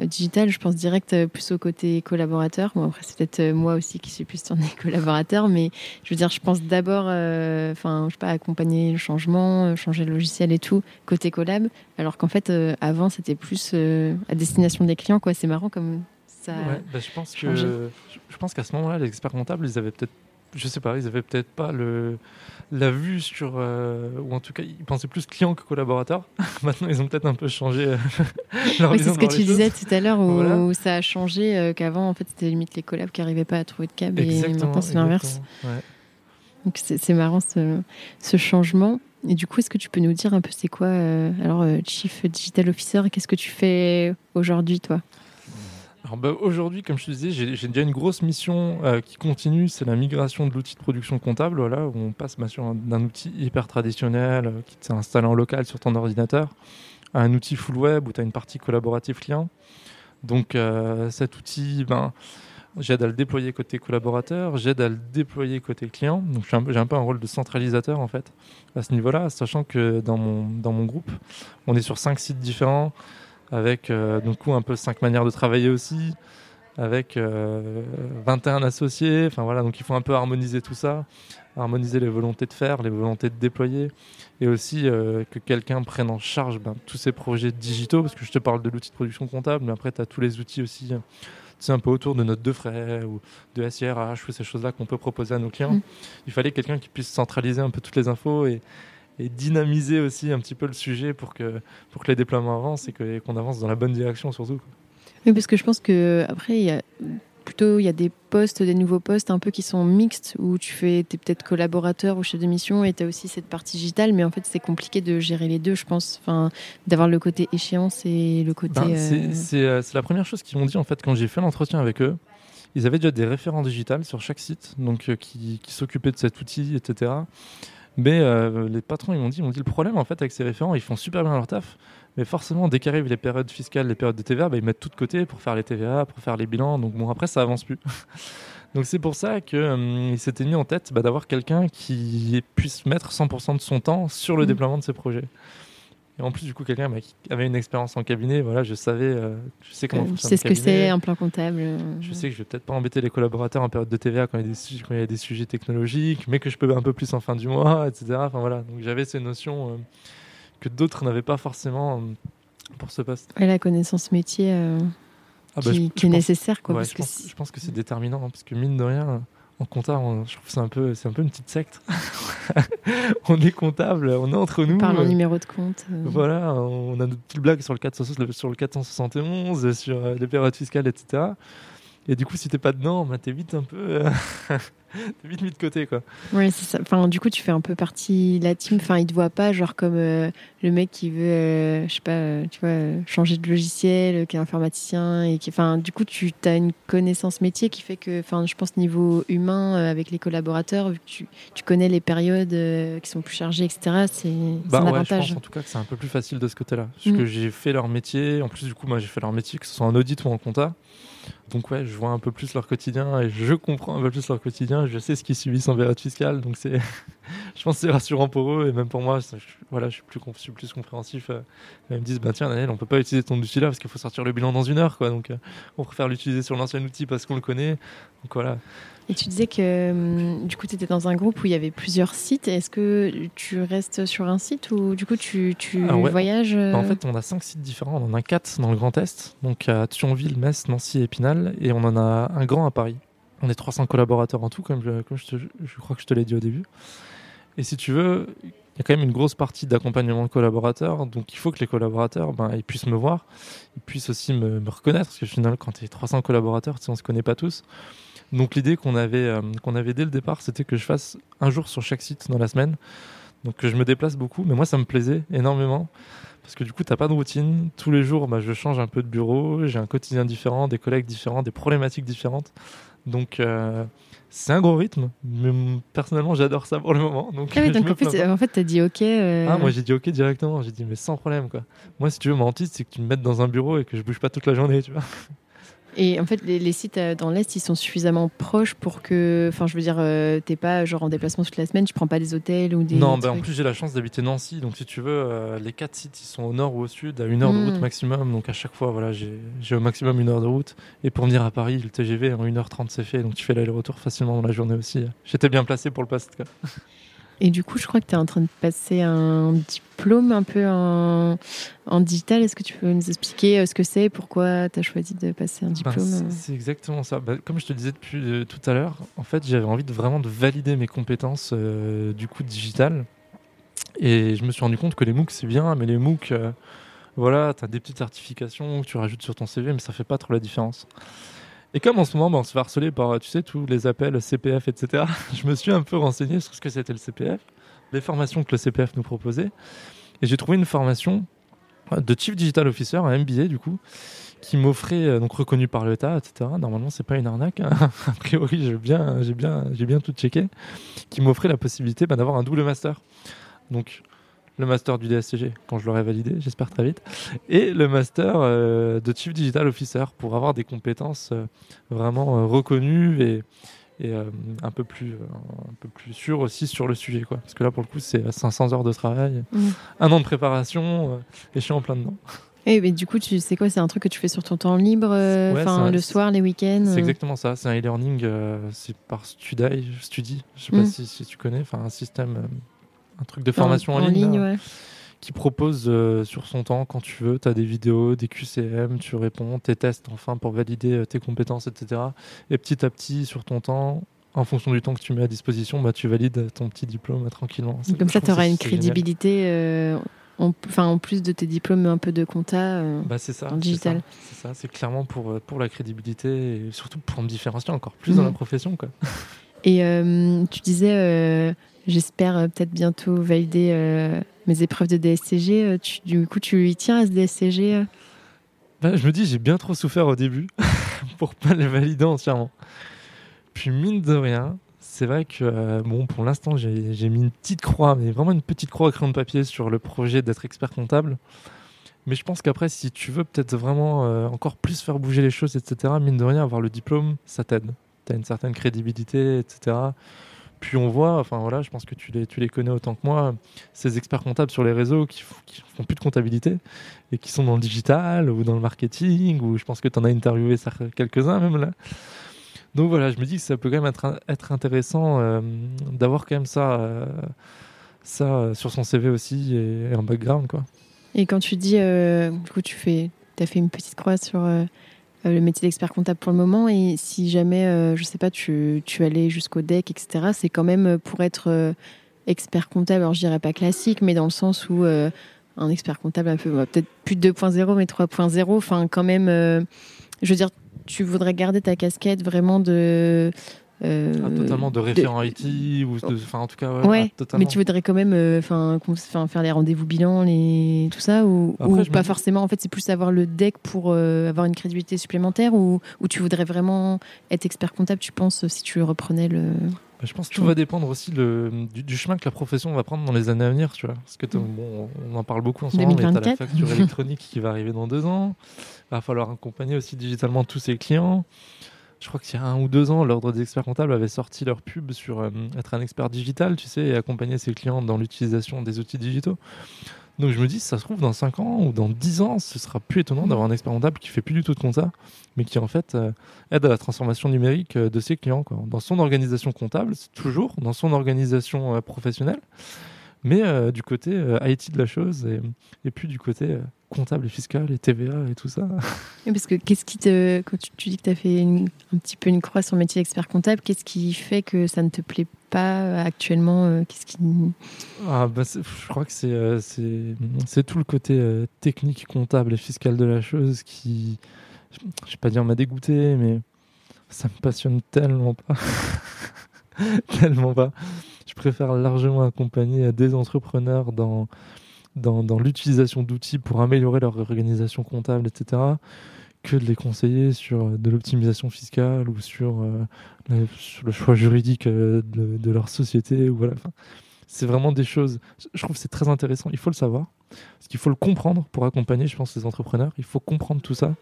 euh, digitale, je pense direct plus au côté collaborateur. Bon, après, c'est peut-être moi aussi qui suis plus tournée collaborateur, mais je veux dire, je pense d'abord, enfin, je sais pas, accompagner le changement, changer le logiciel et tout, côté collab, alors qu'en fait, avant, c'était plus à destination des clients, quoi. C'est marrant comme ça. Ouais, bah, je pense que, je pense qu'à ce moment-là, les experts comptables, ils avaient peut-être je sais pas, ils avaient peut-être pas le, la vue sur, euh, ou en tout cas, ils pensaient plus client que collaborateur. Maintenant, ils ont peut-être un peu changé euh, leur oui, C'est ce que tu disais tout à l'heure, où, ça a changé, euh, qu'avant, en fait, c'était limite les collabs qui n'arrivaient pas à trouver de câble, et maintenant, c'est l'inverse. Donc, c'est marrant ce, ce, changement. Et du coup, est-ce que tu peux nous dire un peu c'est quoi, alors, Chief Digital Officer, qu'est-ce que tu fais aujourd'hui, toi? Bah, aujourd'hui, comme je te disais, j'ai déjà une grosse mission euh, qui continue, c'est la migration de l'outil de production comptable, voilà, où on passe bah, d'un outil hyper traditionnel euh, qui s'est installé en local sur ton ordinateur à un outil full web où tu as une partie collaborative client. Donc euh, cet outil, ben, J'aide à le déployer côté collaborateur, j'aide à le déployer côté client. Donc j'ai un, un, peu un rôle de centralisateur en fait à ce niveau-là, sachant que dans mon, dans mon groupe, on est sur cinq sites différents, avec euh, donc un peu cinq manières de travailler aussi, avec euh, 21 associés. Enfin voilà, donc il faut un peu harmoniser tout ça, harmoniser les volontés de faire, les volontés de déployer, et aussi euh, que quelqu'un prenne en charge ben, tous ces projets digitaux, parce que je te parle de l'outil de production comptable, mais après tu as tous les outils aussi c'est un peu autour de notes de frais ou de SIRH ou ces choses-là qu'on peut proposer à nos clients. Mm. Il fallait quelqu'un qui puisse centraliser un peu toutes les infos et, dynamiser aussi un petit peu le sujet pour que, pour que les déploiements avancent et qu'on avance dans la bonne direction surtout. Oui, parce que je pense que après, il y a plutôt il y a des postes, des nouveaux postes un peu qui sont mixtes où tu fais, es peut-être collaborateur ou chef de mission et tu as aussi cette partie digitale, mais en fait c'est compliqué de gérer les deux, je pense, enfin, d'avoir le côté échéance et le côté. Ben, euh, euh, c'est la première chose qu'ils m'ont dit en fait quand j'ai fait l'entretien avec eux. Ils avaient déjà des référents digitales sur chaque site, donc euh, qui, qui s'occupaient de cet outil, etc. Mais les patrons, ils m'ont dit, ils m'ont dit le problème en fait avec ces référents, ils font super bien leur taf, mais forcément, dès qu'arrivent les périodes fiscales, les périodes de TVA, bah, ils mettent tout de côté pour faire les TVA, pour faire les bilans. Donc bon, après, ça avance plus. donc c'est pour ça qu'il euh, s'était mis en tête bah, d'avoir quelqu'un qui puisse mettre 100% de son temps sur le mmh. déploiement de ses projets. Et en plus, du coup, quelqu'un qui avait une expérience en cabinet, voilà, je savais, euh, je sais comment. Tu sais ce que c'est un plan comptable. Je sais que je vais peut-être pas embêter les collaborateurs en période de TVA quand il y a des, quand il y a des sujets technologiques, mais que je peux un peu plus en fin du mois, etc. Enfin voilà, donc j'avais ces notions. Euh, que d'autres n'avaient pas forcément euh, pour ce poste. Et la connaissance métier euh, ah bah, qui, est nécessaire. Quoi, je, pense, que c'est déterminant, hein, parce que mine de rien, en comptable, je trouve que c'est un, peu, un peu une petite secte. on est comptable, on est entre nous. Par en euh, numéro de compte. Voilà, on a notre petite blague sur le, 471, sur le 471, sur les périodes fiscales, etc. Et du coup, si t'es pas dedans, bah, t'es vite un peu. T'es vite mis de côté, quoi. Oui, c'est ça. Enfin, du coup, tu fais un peu partie de la team. Enfin, il te voit pas, genre, comme euh, le mec qui veut, euh, je sais pas, euh, tu vois, changer de logiciel, qui est informaticien. Et qui, enfin, du coup, tu as une connaissance métier qui fait que, enfin, je pense, niveau humain, avec les collaborateurs, vu que tu, tu connais les périodes qui sont plus chargées, etc., c'est bah, un ouais, avantage. Je pense en tout cas que c'est un peu plus facile de ce côté-là. Parce mm. que j'ai fait leur métier. En plus, du coup, moi, j'ai fait leur métier, que ce soit en audit ou en compta. Donc ouais, je vois un peu plus leur quotidien et je comprends un peu plus leur quotidien. Je sais ce qu'ils subissent en période fiscale, donc c'est, je pense c'est rassurant pour eux et même pour moi. Je, voilà, je suis plus, je suis plus compréhensif. Euh, ils me disent bah tiens Daniel, on peut pas utiliser ton outil là parce qu'il faut sortir le bilan dans une heure, quoi. Donc euh, on préfère l'utiliser sur l'ancien outil parce qu'on le connaît. Donc voilà. Et tu disais que hum, du coup, tu étais dans un groupe où il y avait plusieurs sites. Est-ce que tu restes sur un site ou du coup tu, tu voyages euh En fait, on a cinq sites différents. On en a quatre dans le Grand Est, donc à Thionville, Metz, Nancy et Épinal. Et on en a un grand à Paris. On est 300 collaborateurs en tout, comme je, comme je, je crois que je te l'ai dit au début. Et si tu veux, il y a quand même une grosse partie d'accompagnement de collaborateurs. Donc il faut que les collaborateurs ben, ils puissent me voir, ils puissent aussi me, me reconnaître. Parce que finalement, quand tu es 300 collaborateurs, on ne se connaît pas tous. Donc l'idée qu'on avait, euh, qu'on avait dès le départ, c'était que je fasse un jour sur chaque site dans la semaine. Donc je me déplace beaucoup, mais moi ça me plaisait énormément. Parce que du coup, tu n'as pas de routine. Tous les jours, bah, je change un peu de bureau, j'ai un quotidien différent, des collègues différents, des problématiques différentes. Donc euh, c'est un gros rythme, mais personnellement j'adore ça pour le moment. Donc, ah donc en, fait, en fait, tu as dit ok. Euh. Ah, moi j'ai dit ok directement, j'ai dit mais sans problème quoi. Moi si tu veux, mon hantise c'est que tu me mettes dans un bureau et que je bouge pas toute la journée, tu vois. Et en fait, les, sites euh, dans l'Est, ils sont suffisamment proches pour que, enfin, je veux dire, euh, t'es pas genre en déplacement toute la semaine, tu prends pas des hôtels ou des. Non, ben, en plus, j'ai la chance d'habiter Nancy, donc si tu veux, euh, les quatre sites, ils sont au nord ou au sud, à une heure de route hmm. maximum. Donc à chaque fois, voilà, j'ai au maximum une heure de route. Et pour venir à Paris, le TGV, en 1h30, c'est fait. Donc tu fais l'aller-retour facilement dans la journée aussi. J'étais bien placé pour le poste. Et du coup, je crois que tu es en train de passer un diplôme un peu en, en digital. Est-ce que tu peux nous expliquer euh, ce que c'est pourquoi tu as choisi de passer un ben, diplôme C'est exactement ça. Ben, comme je te disais depuis euh, tout à l'heure, en fait, j'avais envie de vraiment de valider mes compétences euh, du coup digital. Et je me suis rendu compte que les MOOC, c'est bien, mais les MOOC, voilà, tu as des petites certifications que tu rajoutes sur ton CV, mais ça fait pas trop la différence. Et comme en ce moment, on se fait harceler par, tu sais, tous les appels CPF, etc., je me suis un peu renseigné sur ce que c'était le CPF, les formations que le CPF nous proposait. Et j'ai trouvé une formation de Chief Digital Officer, un MBA du coup, qui m'offrait, euh, donc reconnu par l'État, etc. Normalement, c'est pas une arnaque. Hein. a priori, j'ai bien, bien, bien tout checké. Qui m'offrait la possibilité bah, d'avoir un double master. Donc, le master du DSCG quand je l'aurai validé, j'espère très vite, et le master euh, de Chief Digital Officer pour avoir des compétences euh, vraiment euh, reconnues et, et un, peu plus, un peu plus sûres aussi sur le sujet. Quoi. Parce que là, pour le coup, c'est 500 heures de travail, Mmh. un an de préparation et je suis en plein dedans. Et mais du coup, tu sais quoi C'est un truc que tu fais sur ton temps libre, Ouais, un- le soir, les week-ends. C'est exactement ça, c'est un e-learning, c'est par Studi, Studi, je sais pas Mm. si, si tu connais, enfin un système, un truc de formation en, ligne, ouais. qui propose euh, sur son temps, quand tu veux, tu as des vidéos, des QCM, tu réponds, tes tests enfin pour valider euh, tes compétences, etc. Et petit à petit, sur ton temps, en fonction du temps que tu mets à disposition, bah, tu valides ton petit diplôme euh, tranquillement. Comme ça, tu auras une crédibilité, euh, en, enfin, en plus de tes diplômes un peu de compta. euh. Bah, c'est ça, c'est digital. C'est ça, c'est clairement pour, pour la crédibilité et surtout pour me différencier encore plus dans la profession. Quoi. Et euh, tu disais, j'espère euh, peut-être bientôt valider euh, mes épreuves de DSCG. euh, du coup, tu y tiens à ce DSCG euh? Bah, je me dis, j'ai bien trop souffert au début pour pas les valider entièrement. Puis, mine de rien, c'est vrai que, bon, pour l'instant, j'ai mis une petite croix, mais vraiment une petite croix à crayon de papier sur le projet d'être expert comptable. Mais je pense qu'après, si tu veux peut-être vraiment encore plus faire bouger les choses, etc., mine de rien, avoir le diplôme, ça t'aide. Tu as une certaine crédibilité, etc. Puis on voit, enfin voilà, je pense que tu les, tu les connais autant que moi, ces experts comptables sur les réseaux qui, qui font plus de comptabilité et qui sont dans le digital ou dans le marketing, ou je pense que tu en as interviewé quelques-uns même là. Donc voilà, je me dis que ça peut quand même être, intéressant euh, d'avoir quand même ça, euh, ça euh, sur son CV aussi et, et en background quoi. Et quand tu dis, du coup, tu fais, as fait une petite croix sur le métier d'expert comptable pour le moment, et si jamais, euh, je sais pas, tu, tu allais jusqu'au deck, etc., c'est quand même euh, pour être euh, expert comptable, alors je dirais pas classique, mais dans le sens où euh, un expert comptable un peu, peut-être plus de 2.0, mais 3.0, enfin quand même, euh, je veux dire, tu voudrais garder ta casquette vraiment de... euh, Ah, totalement de référent IT ou de, enfin en tout cas ouais, Ouais, ah, mais tu voudrais quand même euh, enfin enfin, faire les rendez-vous bilan, les... tout ça, ou, Après, pas forcément. En fait, c'est plus avoir le deck pour euh, avoir une crédibilité supplémentaire, ou, ou tu voudrais vraiment être expert comptable, tu penses, si tu reprenais le. Bah, Je pense que tout va dépendre aussi le, du, du chemin que la profession va prendre dans les années à venir, tu vois. Parce que Mm. bon, on en parle beaucoup en ce moment, mais t'as la 2024. facture électronique qui va arriver dans deux ans. Il va falloir accompagner aussi digitalement tous ses clients. Je crois qu'il y a un ou deux ans, l'Ordre des experts comptables avait sorti leur pub sur euh, être un expert digital, tu sais, et accompagner ses clients dans l'utilisation des outils digitaux. Donc je me dis, ça se trouve, dans 5 ans ou dans 10 ans, ce sera plus étonnant d'avoir un expert comptable qui fait plus du tout de compta, mais qui en fait euh, aide à la transformation numérique euh, de ses clients. Quoi. Dans son organisation comptable, toujours, dans son organisation professionnelle, mais euh, du côté euh, IT de la chose et, et puis du côté euh, comptable et fiscal et TVA et tout ça. Parce que qu'est-ce qui te. Quand tu, tu dis que tu as fait une- un petit peu une croix sur le métier d'expert comptable, qu'est-ce qui fait que ça ne te plaît pas euh, actuellement Qu'est-ce qui. Ah, bah, je crois que c'est c'est tout le côté technique, comptable et fiscal de la chose qui, je je vais pas dire m'a dégoûté, mais ça me passionne tellement pas. tellement pas. Je préfère largement accompagner des entrepreneurs dans, l'utilisation d'outils pour améliorer leur organisation comptable, etc., que de les conseiller sur euh, de l'optimisation fiscale ou sur, euh, le, choix juridique euh, de, leur société. C'est vraiment des choses. Je trouve que c'est très intéressant. Il faut le savoir. Parce qu'il faut le comprendre pour accompagner, je pense, les entrepreneurs. Il faut comprendre tout ça.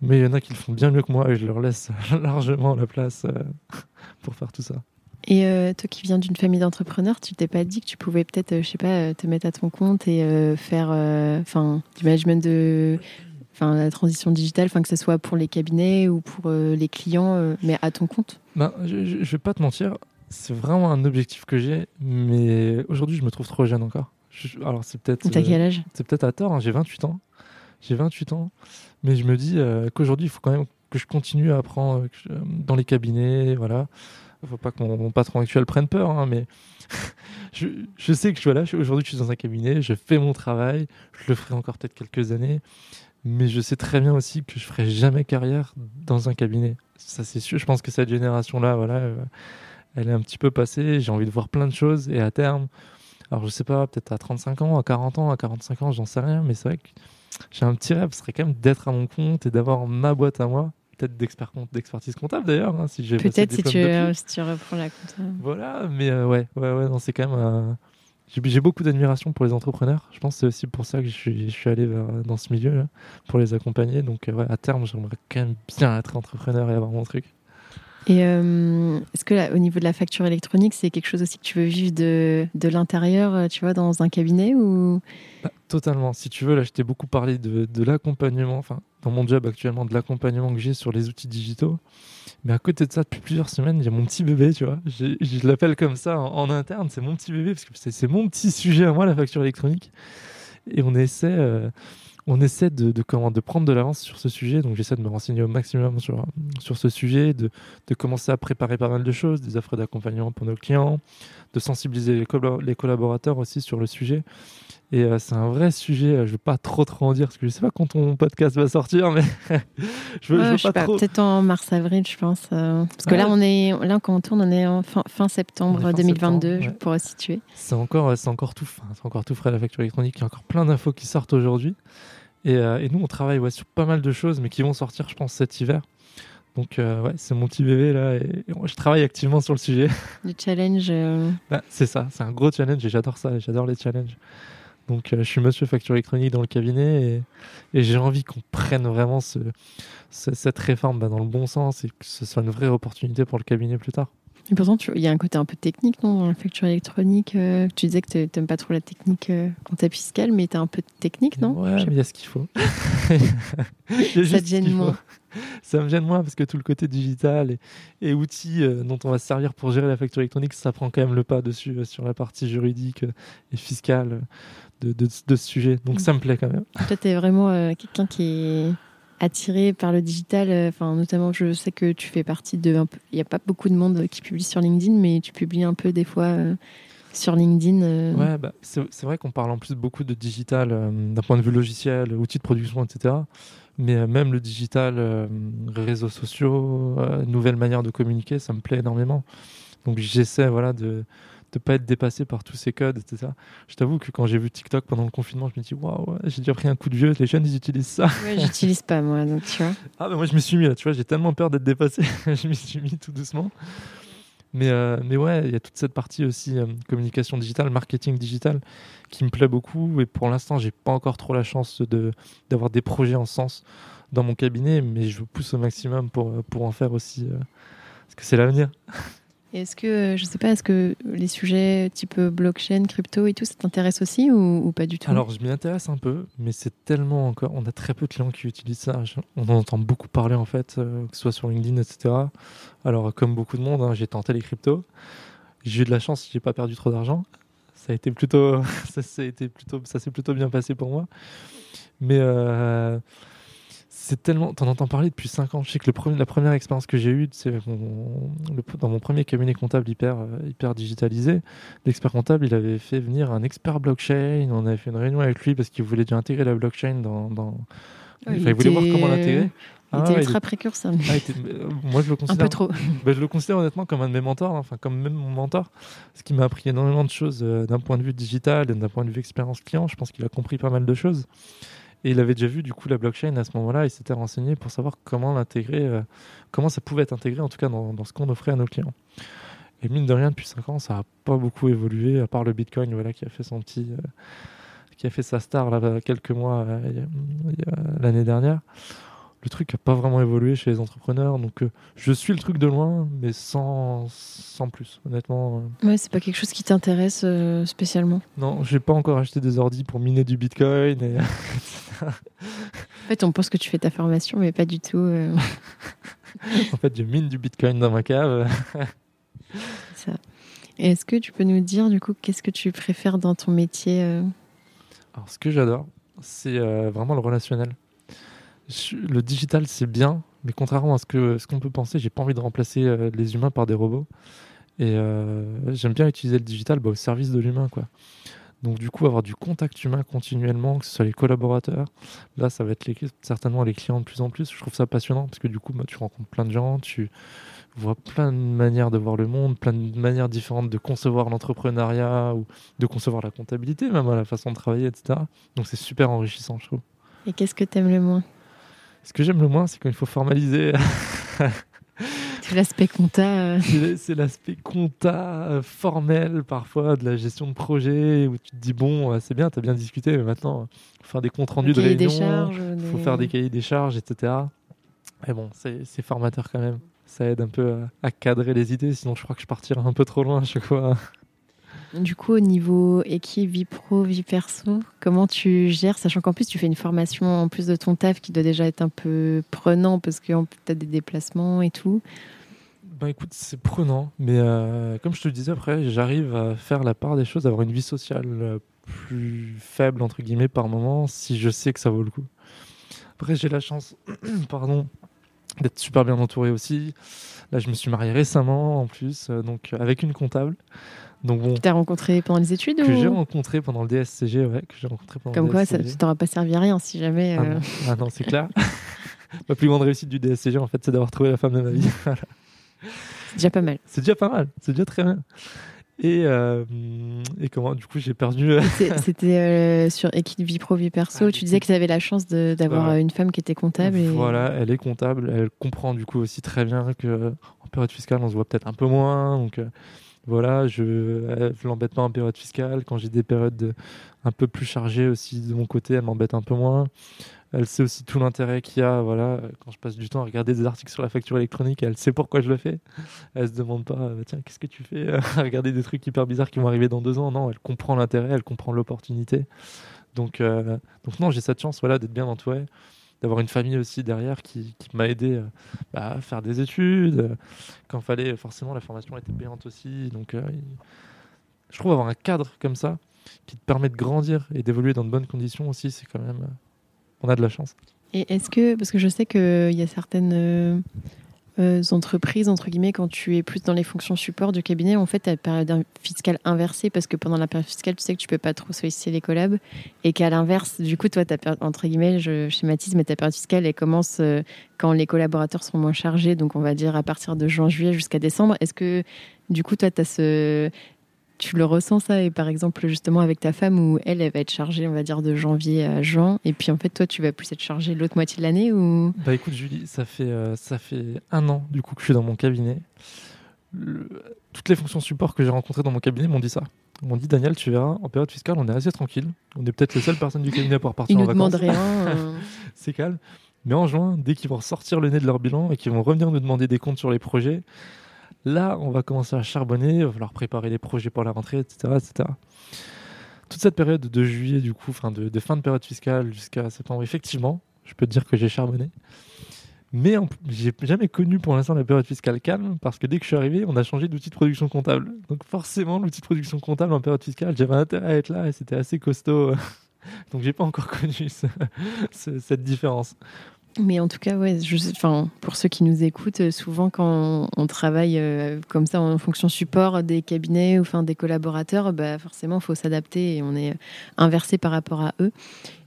Mais il y en a qui le font bien mieux que moi et je leur laisse largement la place pour faire tout ça. Et euh, toi qui viens d'une famille d'entrepreneurs, tu t'es pas dit que tu pouvais peut-être, euh, je sais pas, euh, te mettre à ton compte et euh, faire, enfin, du management de, enfin, la transition digitale, enfin que ce soit pour les cabinets ou pour les clients, mais à ton compte? Ben, je, je, vais pas te mentir, c'est vraiment un objectif que j'ai, mais aujourd'hui je me trouve trop jeune encore. Je- alors c'est peut-être T'as quel âge? c'est peut-être à tort, hein, j'ai 28 ans. J'ai 28 ans, mais je me dis qu'aujourd'hui il faut quand même que je continue à apprendre dans les cabinets, voilà. Faut pas que mon, patron actuel prenne peur, hein, mais je, sais que je, voilà, je- aujourd'hui je suis dans un cabinet, je fais mon travail, je le ferai encore peut-être quelques années, mais je sais très bien aussi que je ferai jamais carrière dans un cabinet. Ça c'est sûr. Je pense que cette génération-là, voilà, euh, elle est un petit peu passée. J'ai envie de voir plein de choses et à terme, alors je sais pas, peut-être à 35 ans, à 40 ans, à 45 ans, j'en sais rien, mais c'est vrai que j'ai un petit rêve, ce serait quand même d'être à mon compte et d'avoir ma boîte à moi, peut-être d'expertise comptable d'ailleurs, hein, si j'ai Peut-être si tu, euh, si tu reprends la compta. Voilà, mais euh, ouais, ouais, ouais, non, c'est quand même. j'ai beaucoup d'admiration pour les entrepreneurs. Je pense que c'est aussi pour ça que je suis, je suis allé dans ce milieu, là, pour les accompagner. Donc, ouais, à terme, j'aimerais quand même bien être entrepreneur et avoir mon truc. Et euh, est-ce que là, au niveau de la facture électronique, c'est quelque chose aussi que tu veux vivre de, de l'intérieur, euh, tu vois, dans un cabinet ou? Totalement. Si tu veux, là, je t'ai beaucoup parlé de, de l'accompagnement, enfin, dans mon job actuellement, de l'accompagnement que j'ai sur les outils digitaux. Mais à côté de ça, depuis plusieurs semaines, il y a mon petit bébé, tu vois. Je l'appelle comme ça en, interne, c'est mon petit bébé, parce que c'est mon petit sujet à moi, la facture électronique. Et on essaie. Euh, on essaie de, prendre de l'avance sur ce sujet. Donc, j'essaie de me renseigner au maximum sur, ce sujet, de, commencer à préparer pas mal de choses, des offres d'accompagnement pour nos clients, de sensibiliser les, collaborateurs aussi sur le sujet. Et euh, c'est un vrai sujet. Euh, je ne vais pas trop trop en dire parce que je ne sais pas quand ton podcast va sortir, mais je veux, veux pas, trop. Peut-être en mars-avril, je pense. Euh, parce que là, on est là quand on tourne, on est en fin, fin septembre 2022, je pourrais situer. C'est encore, c'est encore tout, c'est encore tout frais la facture électronique. Il y a encore plein d'infos qui sortent aujourd'hui. Et, et, nous, on travaille ouais, sur pas mal de choses, mais qui vont sortir, je pense, cet hiver. Donc ouais, c'est mon petit bébé là et je travaille activement sur le sujet. Du challenge. Bah, c'est ça, c'est un gros challenge et j'adore ça, j'adore les challenges. Donc, euh, je suis monsieur facture électronique dans le cabinet et, j'ai envie qu'on prenne vraiment ce, cette réforme bah, dans le bon sens et que ce soit une vraie opportunité pour le cabinet plus tard. Et pourtant, il y a un côté un peu technique non, dans la facture électronique. Euh, tu disais que tu n'aimes pas trop la technique euh, comptable fiscale, mais tu es un peu technique, non? Ouais, mais il y a ce qu'il faut. Ça te gêne moins ça me gêne moins parce que tout le côté digital et, et outils dont on va se servir pour gérer la facture électronique, ça prend quand même le pas dessus sur la partie juridique et fiscale de, ce sujet. Donc ça me plaît quand même. Toi, tu es vraiment euh, quelqu'un qui est attiré par le digital. Euh, enfin, notamment, je sais que tu fais partie de. Il n'y a pas beaucoup de monde qui publie sur LinkedIn, mais tu publies un peu des fois euh, sur LinkedIn. Ouais, bah, c'est vrai qu'on parle en plus beaucoup de digital d'un point de vue logiciel, outils de production, etc. Mais même le digital, réseaux sociaux, nouvelles manières de communiquer, ça me plaît énormément. Donc j'essaie voilà, de, de pas être dépassé par tous ces codes, etc. Je t'avoue que quand j'ai vu TikTok pendant le confinement, je me dis waouh, j'ai déjà pris un coup de vieux. Les jeunes, ils utilisent ça. Ouais, j'utilise pas moi, donc tu vois. Ah ben moi, je me suis mis là, tu vois, j'ai tellement peur d'être dépassé, je me suis mis tout doucement. Mais, euh, mais ouais, il y a toute cette partie aussi euh, communication digitale, marketing digital, qui me plaît beaucoup. Et pour l'instant, j'ai pas encore trop la chance de d'avoir des projets en sens dans mon cabinet, mais je pousse au maximum pour pour en faire aussi, euh, parce que c'est l'avenir. Est-ce que, euh, je sais pas, est-ce que les sujets type blockchain, crypto et tout, ça t'intéresse aussi ou, pas du tout? Alors, je m'y intéresse un peu, mais c'est tellement encore. On a très peu de clients qui utilisent ça. On en entend beaucoup parler, en fait, euh, que ce soit sur LinkedIn, etc. Alors, comme beaucoup de monde, hein, j'ai tenté les cryptos. J'ai eu de la chance, j'ai pas perdu trop d'argent. Ça a été plutôt. ça, plutôt, s'est plutôt bien passé pour moi. Mais. Euh, c'est tellement. T'en entends parler depuis 5 ans. Je sais que le premier, la première expérience que j'ai eue, c'est dans mon premier cabinet comptable hyper, euh, hyper digitalisé. L'expert comptable, il avait fait venir un expert blockchain. On avait fait une réunion avec lui parce qu'il voulait déjà intégrer la blockchain dans. dans... il, voulait voir comment l'intégrer. Il était ultra précurseur. Ah, euh, moi, je le considère. Un peu trop. Bah, je le considère honnêtement comme un de mes mentors, enfin, comme même mon mentor. Ce qui m'a appris énormément de choses euh, d'un point de vue digital et d'un point de vue expérience client. Je pense qu'il a compris pas mal de choses. Et il avait déjà vu du coup la blockchain à ce moment-là. Il s'était renseigné pour savoir comment l'intégrer, euh, comment ça pouvait être intégré en tout cas dans, ce qu'on offrait à nos clients. Et mine de rien, depuis 5 ans, ça n'a pas beaucoup évolué, à part le Bitcoin voilà, qui a fait son petit, euh, qui a fait sa star là, quelques mois euh, l'année dernière le truc n'a pas vraiment évolué chez les entrepreneurs. Donc, euh, je suis le truc de loin, mais sans, sans plus, honnêtement. Euh. Ouais, c'est pas quelque chose qui t'intéresse euh, spécialement. Non, j'ai pas encore acheté des ordis pour miner du bitcoin. Et... en fait, on pense que tu fais ta formation, mais pas du tout. en fait, je mine du bitcoin dans ma cave. ça. Est-ce que tu peux nous dire, du coup, qu'est-ce que tu préfères dans ton métier Alors, ce que j'adore, c'est vraiment le relationnel le digital, c'est bien, mais contrairement à ce qu'on ce qu'on peut penser, j'ai pas envie de remplacer euh, les humains par des robots. Et euh, j'aime bien utiliser le digital bah, au service de l'humain. quoi. Donc du coup, avoir du contact humain continuellement, que ce soit les collaborateurs, là, ça va être certainement les clients de plus en plus. Je trouve ça passionnant parce que du coup, bah, tu rencontres plein de gens, tu vois plein de manières de voir le monde, plein de manières différentes de concevoir l'entrepreneuriat ou de concevoir la comptabilité, même à la façon de travailler, etc. Donc c'est super enrichissant, je trouve. Et qu'est-ce que tu aimes le moins? Ce que j'aime le moins, c'est quand il faut formaliser. C'est l'aspect compta. C'est l'aspect compta formel parfois de la gestion de projet où tu te dis bon, c'est bien, tu as bien discuté, mais maintenant, faut faire des comptes rendus de réunion, il faut faire des cahiers des charges, etc. Mais bon, c'est formateur quand même. Ça aide un peu à, à, cadrer les idées, sinon je crois que je partirais un peu trop loin à chaque fois. Du coup, au niveau équipe, vie pro, vie perso, comment tu gères, sachant qu'en plus tu fais une formation en plus de ton taf qui doit déjà être un peu prenant parce que tu as des déplacements et tout ben écoute, c'est prenant, mais euh, comme je te le disais après, j'arrive à faire la part des choses, avoir une vie sociale euh, plus faible entre guillemets par moment si je sais que ça vaut le coup. Après, j'ai la chance, pardon, d'être super bien entouré aussi. Là, je me suis marié récemment en plus, euh, donc avec une comptable. Donc bon. Tu t'as rencontré pendant les études Que j'ai rencontré pendant le DSCG, ouais. Que j'ai rencontré pendant Comme quoi, ça ne t'aura pas servi à rien si jamais. Ah, ah non, c'est clair. Ma plus grande réussite du DSCG, en fait, c'est d'avoir trouvé la femme de ma vie. C'est déjà pas mal. C'est déjà pas mal. C'est déjà très bien. Et, euh, et comment Du coup, j'ai perdu. Euh, c'était euh, sur équipe vie pro, vie perso. Ah, tu disais que tu avais la chance d'avoir une femme qui était comptable. Et... Voilà, elle est comptable. Elle comprend du coup aussi très bien que en période fiscale, on se voit peut-être un peu moins. Donc voilà, je ne l'embête pas en période fiscale. Quand j'ai des périodes un peu plus chargées aussi de mon côté, elle m'embête un peu moins. Elle sait aussi tout l'intérêt qu'il y a, voilà, quand je passe du temps à regarder des articles sur la facture électronique, elle sait pourquoi je le fais. Elle se demande pas, bah, tiens, qu'est-ce que tu fais à regarder des trucs hyper bizarres qui vont arriver dans deux ans? Non, elle comprend l'intérêt, elle comprend l'opportunité. Donc, euh, donc non, j'ai cette chance, voilà, d'être bien entouré, d'avoir une famille aussi derrière qui, m'a aidé euh, bah, à faire des études. Quand fallait, forcément, la formation était payante aussi. Donc, euh, je trouve avoir un cadre comme ça qui te permet de grandir et d'évoluer dans de bonnes conditions aussi, c'est quand même on a de la chance. Et est-ce que, parce que je sais qu'il y a certaines euh, entreprises, entre guillemets, quand tu es plus dans les fonctions support du cabinet, en fait, tu as période fiscale inversée parce que pendant la période fiscale, tu sais que tu peux pas trop solliciter les collabs et qu'à l'inverse, du coup, toi, ta entre guillemets, je schématise, mais ta période fiscale, elle commence euh, quand les collaborateurs sont moins chargés, donc on va dire à partir de juin-juillet jusqu'à décembre. Est-ce que, du coup, toi, tu as ce, tu le ressens ça et par exemple justement avec ta femme où elle elle va être chargée on va dire de janvier à juin et puis en fait toi tu vas plus être chargé l'autre moitié de l'année ou? Bah écoute Julie ça fait euh, ça fait un an du coup que je suis dans mon cabinet. Toutes les fonctions support que j'ai rencontrées dans mon cabinet m'ont dit ça. M'ont dit Daniel tu verras en période fiscale on est assez tranquille. On est peut-être les seules personnes du cabinet pour partir Ils en nous demandent rien euh. c'est calme. Mais en juin dès qu'ils vont sortir le nez de leur bilan et qu'ils vont revenir nous demander des comptes sur les projets Là, on va commencer à charbonner, il va falloir préparer les projets pour la rentrée, etc. etc. Toute cette période de juillet, du coup, enfin de, fin de période fiscale jusqu'à septembre, effectivement, je peux te dire que j'ai charbonné. Mais j'ai jamais connu pour l'instant la période fiscale calme parce que dès que je suis arrivé, on a changé d'outil de production comptable. Donc forcément, l'outil de production comptable en période fiscale, j'avais intérêt à être là et c'était assez costaud. Donc j'ai pas encore connu cette différence. Mais en tout cas, ouais, enfin, pour ceux qui nous écoutent, euh, souvent quand on, travaille euh, comme ça en fonction support des cabinets ou enfin, des collaborateurs, bah, forcément, il faut s'adapter et on est inversé par rapport à eux.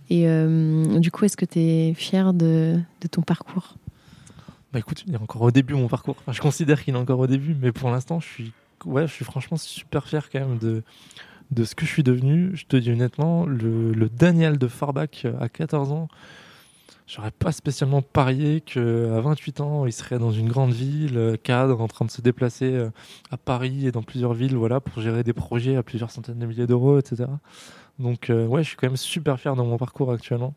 Et euh, du coup, est-ce que tu es fier de, ton parcours? Bah écoute, il est encore au début mon parcours. je considère qu'il est encore au début, mais pour l'instant, je suis, ouais, je suis franchement super fier quand même de, de ce que je suis devenu. Je te dis honnêtement, le Daniel de Farbach à 14 ans, J'aurais pas spécialement parié qu'à 28 ans, il serait dans une grande ville, euh, cadre, en train de se déplacer euh, à Paris et dans plusieurs villes, voilà, pour gérer des projets à plusieurs centaines de milliers d'euros, etc. Donc, euh, ouais, je suis quand même super fier dans mon parcours actuellement.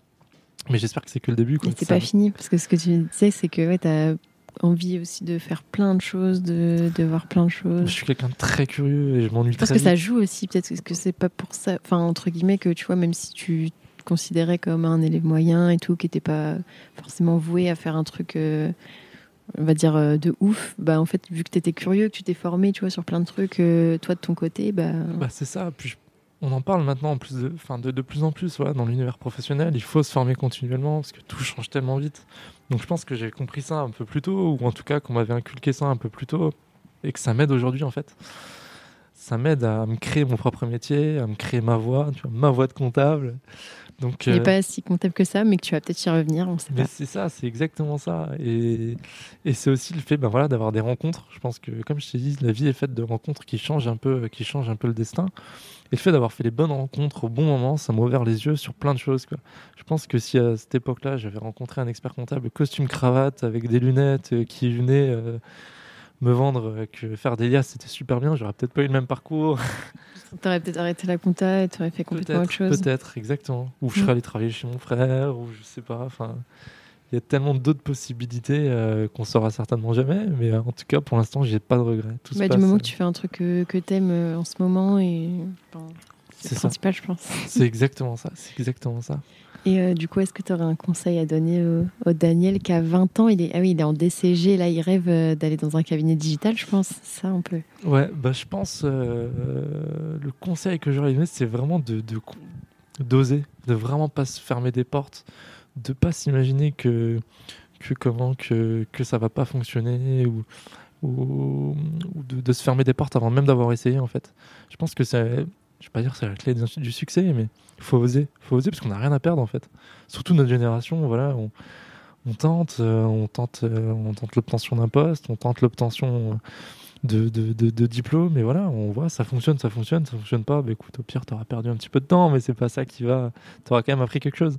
Mais j'espère que c'est que le début. Quoi. c'est pas fini, parce que ce que tu disais, c'est que ouais, tu as envie aussi de faire plein de choses, de, de voir plein de choses. Je suis quelqu'un de très curieux et je m'ennuie très Parce que ça joue aussi, peut-être que c'est pas pour ça, enfin, entre guillemets, que tu vois, même si tu considéré comme un élève moyen et tout, qui n'était pas forcément voué à faire un truc, euh, on va dire, euh, de ouf, bah en fait, vu que tu étais curieux, que tu t'es formé, tu vois, sur plein de trucs, euh, toi de ton côté, bah. bah c'est ça. Puis on en parle maintenant en plus de, enfin de, de plus en plus, dans l'univers professionnel, il faut se former continuellement parce que tout change tellement vite. Donc je pense que j'ai compris ça un peu plus tôt, ou en tout cas qu'on m'avait inculqué ça un peu plus tôt, et que ça m'aide aujourd'hui en fait ça m'aide à me créer mon propre métier, à me créer ma voix, tu vois, ma voix de comptable. Donc, il n'est euh, pas si comptable que ça, mais que tu vas peut-être y revenir, on sait mais c'est ça, c'est exactement ça. Et, et c'est aussi le fait ben voilà, d'avoir des rencontres. Je pense que, comme je t'ai dit, la vie est faite de rencontres qui changent un peu, qui changent un peu le destin. Et le fait d'avoir fait les bonnes rencontres au bon moment, ça m'a ouvert les yeux sur plein de choses. Quoi. Je pense que si à cette époque-là, j'avais rencontré un expert comptable costume cravate avec des lunettes euh, qui venait... Euh, me vendre que faire des liasses c'était super bien, j'aurais peut-être pas eu le même parcours. T'aurais peut-être arrêté la compta et t'aurais fait complètement autre chose. Peut-être, exactement. Ou je serais allé travailler chez mon frère, ou je sais pas. Enfin, il y a tellement d'autres possibilités euh, qu'on saura certainement jamais. Mais euh, en tout cas, pour l'instant, j'ai pas de regrets. Tout bah, du moment que tu fais un truc que, que t'aimes euh, en ce moment et c'est principal, je pense. C'est exactement ça. C'est exactement ça. Et euh, du coup, est-ce que tu aurais un conseil à donner au, Daniel qui a 20 ans? Il est, Ah oui, il est en DCG, là, il rêve euh, d'aller dans un cabinet digital, je pense. Ça, on peut. Ouais, bah, je pense. Euh, le conseil que j'aurais donné, c'est vraiment de, d'oser, de, vraiment pas se fermer des portes, de pas s'imaginer que, que, comment, que, que ça va pas fonctionner ou, ou, de, de, se fermer des portes avant même d'avoir essayé, en fait. Je pense que c'est je vais pas dire que c'est la clé du succès, mais il faut oser, faut oser parce qu'on n'a rien à perdre en fait. Surtout notre génération, voilà, on, tente, euh, on tente, euh, on tente l'obtention d'un poste, on tente l'obtention de, de, de, diplôme, et voilà, on voit, ça fonctionne, ça fonctionne, ça fonctionne pas, bah, écoute, au pire, tu auras perdu un petit peu de temps, mais c'est pas ça qui va, tu auras quand même appris quelque chose.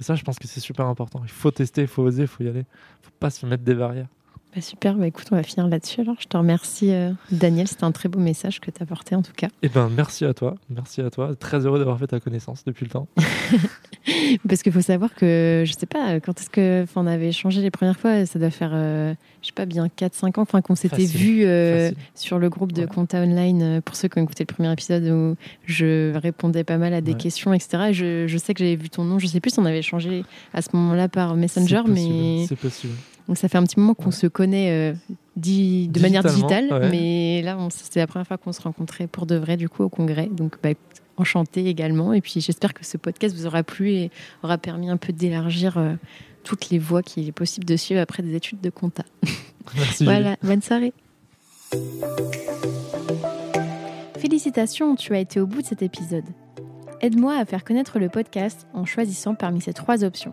Et ça, je pense que c'est super important. Il faut tester, il faut oser, il faut y aller. Il faut pas se mettre des barrières. Bah, super, bah, écoute, on va finir là-dessus alors. Je te remercie, euh, Daniel. C'était un très beau message que tu as porté en tout cas. Eh ben, merci à toi. Merci à toi. Très heureux d'avoir fait ta connaissance depuis le temps. Parce qu'il faut savoir que, je sais pas, quand est-ce que on avait échangé les premières fois Ça doit faire, euh, je sais pas, bien 4-5 ans enfin, qu'on s'était vu euh, sur le groupe de Compta Online, pour ceux qui ont écouté le premier épisode où je répondais pas mal à des questions, etc. Je, je, sais que j'avais vu ton nom. Je sais plus si on avait échangé à ce moment-là par Messenger, mais. C'est possible. Donc ça fait un petit moment qu'on se connaît euh, de manière digitale, mais là c'était la première fois qu'on se rencontrait pour de vrai du coup au congrès. Donc bah, enchanté également. Et puis j'espère que ce podcast vous aura plu et aura permis un peu d'élargir euh, toutes les voies qu'il est possible de suivre après des études de compta. Merci. voilà, bonne soirée. Félicitations, tu as été au bout de cet épisode. Aide-moi à faire connaître le podcast en choisissant parmi ces trois options.